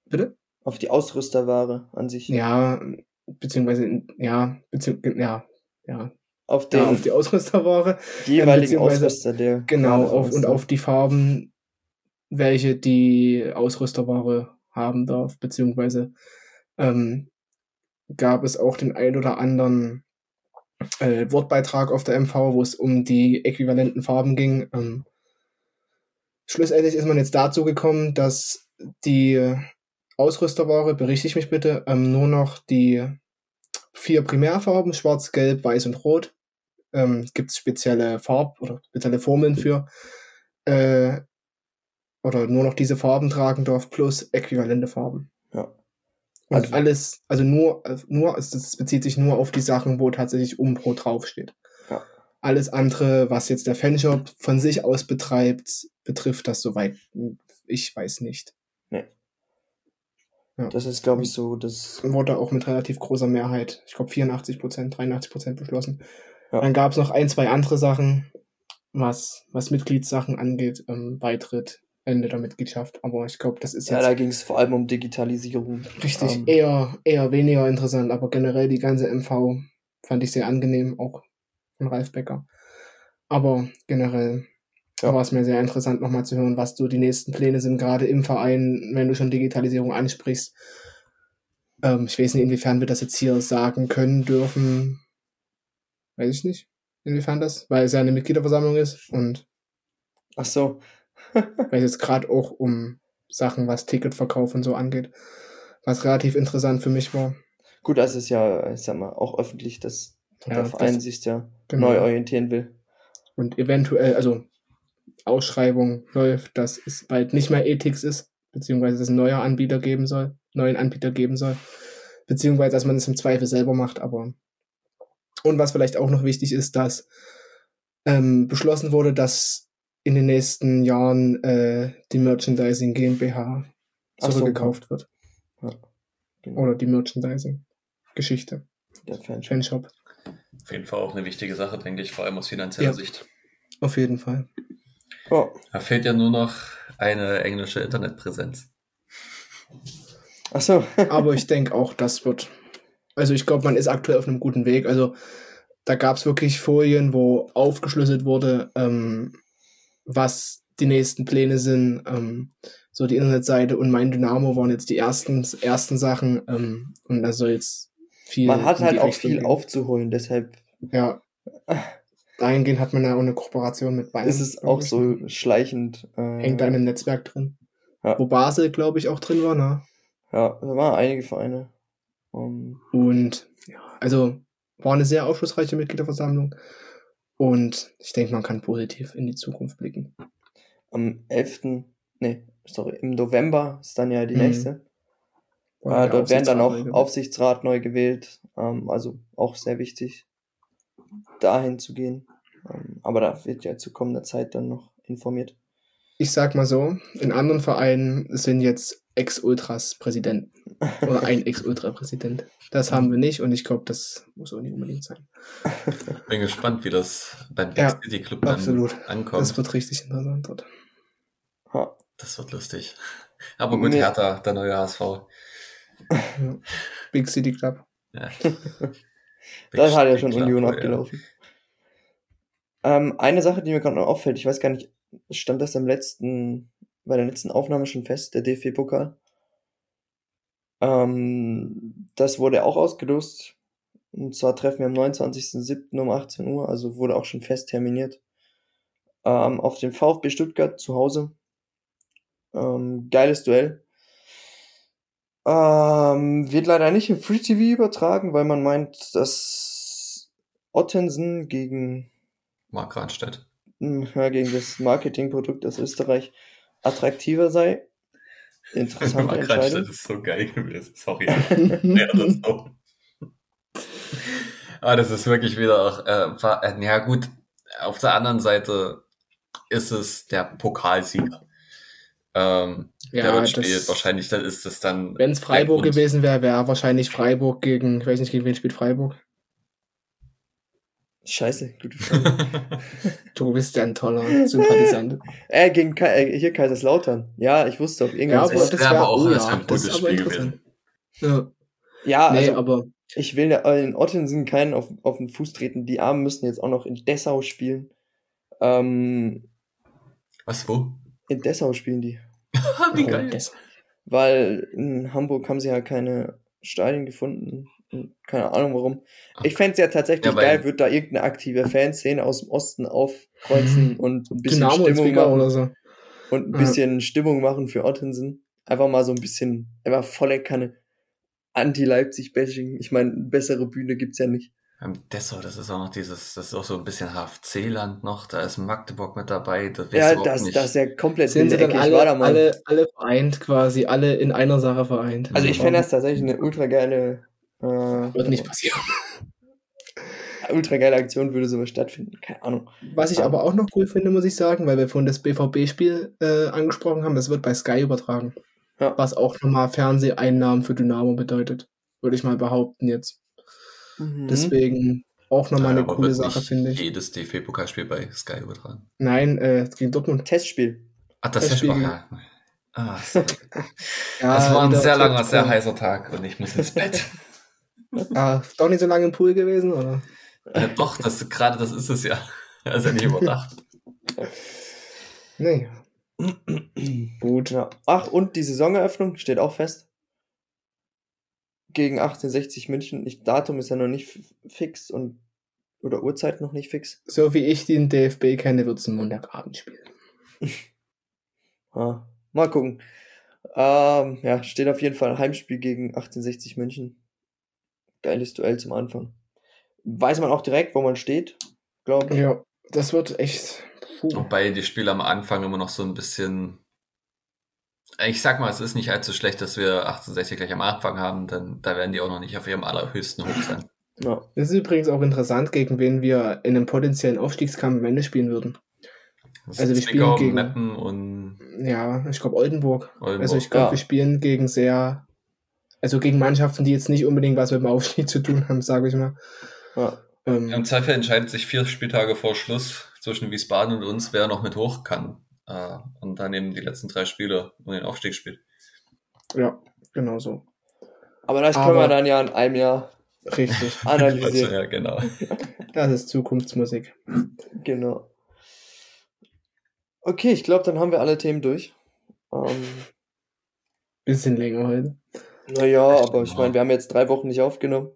Bitte? Auf die Ausrüsterware an sich. Ja, beziehungsweise, ja, bezieh ja, ja. auf den ja, auf die Ausrüsterware. jeweiligen beziehungsweise- Ausrüster, der Genau, auf, und auf die Farben, welche die Ausrüsterware haben darf, beziehungsweise ähm, gab es auch den ein oder anderen äh, Wortbeitrag auf der MV, wo es um die äquivalenten Farben ging. Ähm, schlussendlich ist man jetzt dazu gekommen, dass die Ausrüsterware, berichte mich bitte, ähm, nur noch die vier Primärfarben, schwarz, gelb, weiß und rot, ähm, gibt es spezielle Farb- oder spezielle Formeln für, äh, oder nur noch diese Farben tragen darf, plus äquivalente Farben. Ja. Und Also- alles, also nur, also nur, das bezieht sich nur auf die Sachen, wo tatsächlich Umpro draufsteht. Ja. Alles andere, was jetzt der Fanshop von sich aus betreibt, betrifft das soweit. Ich weiß nicht. Das ist, glaube ich, so, das. Wurde auch mit relativ großer Mehrheit, ich glaube 84 Prozent, 83 Prozent beschlossen. Ja. Dann gab es noch ein, zwei andere Sachen, was, was Mitgliedssachen angeht, ähm, Beitritt, Ende der Mitgliedschaft. Aber ich glaube, das ist Ja, jetzt da ging es vor allem um Digitalisierung. Richtig, Ähm, eher, eher weniger interessant, aber generell die ganze MV fand ich sehr angenehm, auch von Ralf Becker. Aber generell Ja. war es mir sehr interessant, nochmal zu hören, was so die nächsten Pläne sind, gerade im Verein, wenn du schon Digitalisierung ansprichst. Ähm, ich weiß nicht, inwiefern wir das jetzt hier sagen können, dürfen. Weiß ich nicht, inwiefern das, weil es ja eine Mitgliederversammlung ist und Ach so. weil es jetzt gerade auch um Sachen, was Ticketverkauf und so angeht, was relativ interessant für mich war. Gut, das ist ja, ich sag mal, auch öffentlich, dass Ja, der Verein das- sich da Genau. neu orientieren will. und eventuell, also Ausschreibung läuft, dass es bald nicht mehr Ethics ist, beziehungsweise es ein neuer Anbieter geben soll, neuen Anbieter geben soll, beziehungsweise dass man es im Zweifel selber macht, aber und was vielleicht auch noch wichtig ist, dass ähm, beschlossen wurde, dass in den nächsten Jahren äh, die Merchandising GmbH Ach so, zurückgekauft wird. Genau. Oder die Merchandising-Geschichte. Der Fanshop. Fanshop. Auf jeden Fall auch eine wichtige Sache, denke ich, vor allem aus finanzieller Ja. Sicht. Auf jeden Fall. Oh, Da fehlt ja nur noch eine englische Internetpräsenz. ach so. Aber ich denke auch, das wird. Also ich glaube, man ist aktuell auf einem guten Weg. Also da gab es wirklich Folien, wo aufgeschlüsselt wurde, ähm, was die nächsten Pläne sind. Ähm, so die Internetseite und mein Dynamo waren jetzt die ersten, ersten Sachen. Ähm, und da soll jetzt viel. Man hat halt auch Richtung viel gehen. aufzuholen, deshalb Ja. Dahingehend hat man ja auch eine Kooperation mit Bayern. ist es auch so schleichend. Äh, Hängt da in einem Netzwerk drin. Ja. Wo Basel, glaube ich, auch drin war, ne? Ja, da waren einige Vereine. Um, Und ja, also war eine sehr aufschlussreiche Mitgliederversammlung. Und ich denke, man kann positiv in die Zukunft blicken. am 11. Nee, sorry, im November ist dann ja die Mhm. nächste. Äh, der dort werden dann auch Aufsichtsrat- Aufsichtsrat neu gewählt. Ähm, also auch sehr wichtig, dahin zu gehen. Ähm, aber da wird ja zu kommender Zeit dann noch informiert. Ich sag mal so, in anderen Vereinen sind jetzt Ex-Ultras Präsidenten. Oder ein Ex-Ultra-Präsident. Das haben wir nicht und ich glaube, das muss auch nicht unbedingt sein. Bin gespannt, wie das beim Ja, Back City Club dann absolut. ankommt. Das wird richtig interessant dort. Das wird lustig. Aber gut, Nee. Hertha, der neue HSV. Ja. Big City Club. Ja. Da hat ja schon Club, Union ja. abgelaufen. Ähm, eine Sache, die mir gerade noch auffällt, ich weiß gar nicht, stand das im letzten, bei der letzten Aufnahme schon fest, der DFB-Pokal? Ähm, das wurde auch ausgelost. Und zwar treffen wir am 29.07. um 18 Uhr, also wurde auch schon fest terminiert. Ähm, auf dem VfB Stuttgart zu Hause. Ähm, geiles Duell. Ähm, wird leider nicht im Free TV übertragen, weil man meint, dass Ottensen gegen, Mark Ranstedt. hm, ja, gegen das Marketingprodukt aus Österreich attraktiver sei. Interessante Entscheidung. Ranstedt ist so geil gewesen. Sorry. ja, das ist so. Aber das ist wirklich wieder auch, äh, äh, ja gut, auf der anderen Seite ist es der Pokalsieger. Ähm, der Ja, dort spielt. das, Wahrscheinlich dann ist es dann. wenn es Freiburg gewesen wäre, wäre wahrscheinlich Freiburg gegen, ich weiß nicht, gegen wen spielt Freiburg. Scheiße, gute Frage. Du bist ja ein toller Sympathisant. äh, gegen Ka äh, hier Kaiserslautern. Ja, ich wusste auf ja, irgendwas. aber das wäre aber auch oh, ja, ein gutes Spiel interessant. Ja. ja, nee, also, aber Ich will in Ottensen keinen auf, auf den Fuß treten. Die Armen müssen jetzt auch noch in Dessau spielen. Ähm, Was, wo? in Dessau spielen die. Wie geil. Weil in Hamburg haben sie ja keine Stadien gefunden. Keine Ahnung warum. Ich fände es ja tatsächlich Ja, geil, würde da irgendeine aktive Fanszene aus dem Osten aufkreuzen und ein bisschen Dynamo Stimmung machen. oder so. und ein Ja. bisschen Stimmung machen für Ottensen. Einfach mal so ein bisschen, einfach volle Kanne Anti-Leipzig-Bashing. Ich meine, bessere Bühne gibt's ja nicht. Ähm, Dessau, das ist auch noch dieses, das ist auch so ein bisschen HFC-Land noch, da ist Magdeburg mit dabei, das Ja, das, nicht. das ist ja komplett Sind sie dann alle, alle, alle vereint quasi, alle in einer Sache vereint. also ich fände das tatsächlich eine ultra geile, äh, Wird nicht passieren. ultra geile Aktion, würde sowas stattfinden. Keine Ahnung. Was ich aber auch noch cool finde, muss ich sagen, weil wir vorhin das BVB-Spiel äh, angesprochen haben, das wird bei Sky übertragen. Ja. Was auch nochmal Fernseheinnahmen für Dynamo bedeutet. Würde ich mal behaupten jetzt. Mhm. Deswegen auch nochmal eine aber coole wird Sache, finde ich. Jedes DFB-Pokalspiel bei Sky übertragen. Nein, äh, gegen Dortmund. Testspiel. Ach, das Das ist Spiel- auch, ja. Ah, so. Ja, das war ein sehr langer, sehr heißer Tag und ich muss ins Bett. Ah, doch nicht so lange im Pool gewesen, oder? äh, doch, das, gerade das ist es ja. Das ist ja nicht überdacht. Nee. Gut. Ja. Ach, und die Saisoneröffnung steht auch fest. Gegen 1860 München. Ich, Datum ist ja noch nicht fix und oder Uhrzeit noch nicht fix. So wie ich den DFB kenne, wird es ein Montagabend spielen. Ah, mal gucken. Ähm, ja, steht auf jeden Fall Heimspiel gegen 1860 München. Geiles Duell zum Anfang. Weiß man auch direkt, wo man steht, glaube ich. Ja, das wird echt. Puh. Wobei die Spiele am Anfang immer noch so ein bisschen. Ich sag mal, es ist nicht allzu schlecht, dass wir 1860 gleich am Anfang haben, denn da werden die auch noch nicht auf ihrem allerhöchsten Hoch sein. Ja. Das ist übrigens auch interessant, gegen wen wir in einem potenziellen Aufstiegskampf am Ende spielen würden. Das Also wir Zwickau, spielen gegen- Meppen und Ja, ich glaube Oldenburg. Oldenburg. Also ich glaube, Ja. wir spielen gegen sehr, also gegen Mannschaften, die jetzt nicht unbedingt was mit dem Aufstieg zu tun haben, sage ich mal. Ja. Ähm, Im Zweifel entscheidet sich vier Spieltage vor Schluss zwischen Wiesbaden und uns, wer noch mit hoch kann. Äh, Und dann eben die letzten drei Spiele um den Aufstieg spielt. ja, genau so. Aber das können Aber- wir dann ja in einem Jahr Richtig. Also, analysieren. ja, genau. Das ist Zukunftsmusik. Genau. Okay, ich glaube, dann haben wir alle Themen durch. Ähm, Bisschen länger heute. Naja, Echt, aber ich meine, wir haben jetzt drei Wochen nicht aufgenommen.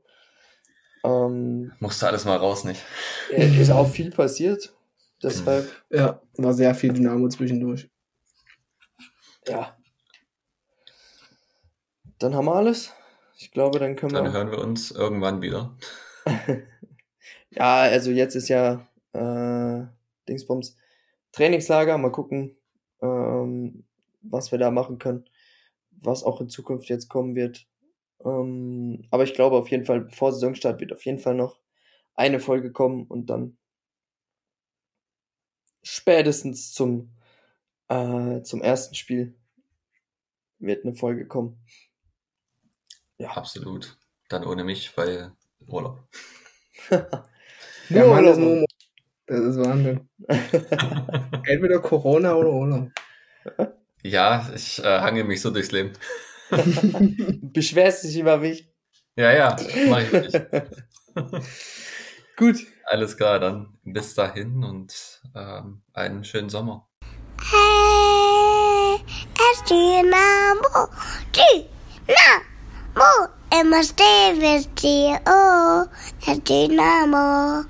Ähm, Musste alles mal raus, nicht? ist auch viel passiert. Deshalb, Ja, war sehr viel Dynamo zwischendurch. ja. Dann haben wir alles. Ich glaube, dann können Dann wir. hören wir uns irgendwann wieder. Ja, also jetzt ist ja äh, Dingsbums Trainingslager. Mal gucken, ähm, was wir da machen können. Was auch in Zukunft jetzt kommen wird. Ähm, aber ich glaube auf jeden Fall, vor Saisonstart wird auf jeden Fall noch eine Folge kommen und dann spätestens zum, äh, zum ersten Spiel wird eine Folge kommen. Ja. Absolut. Dann ohne mich, weil Urlaub. Nur Mann ist nur. Das ist Wahnsinn. Entweder Corona oder Urlaub. Ja, ich äh, hange mich so durchs Leben. Beschwerst dich über mich. Ja, ja, mach ich nicht. Gut. Alles klar, dann bis dahin und ähm, einen schönen Sommer. Hey, es Dynamo, Dynamo, immer stehen wir oh, es Dynamo,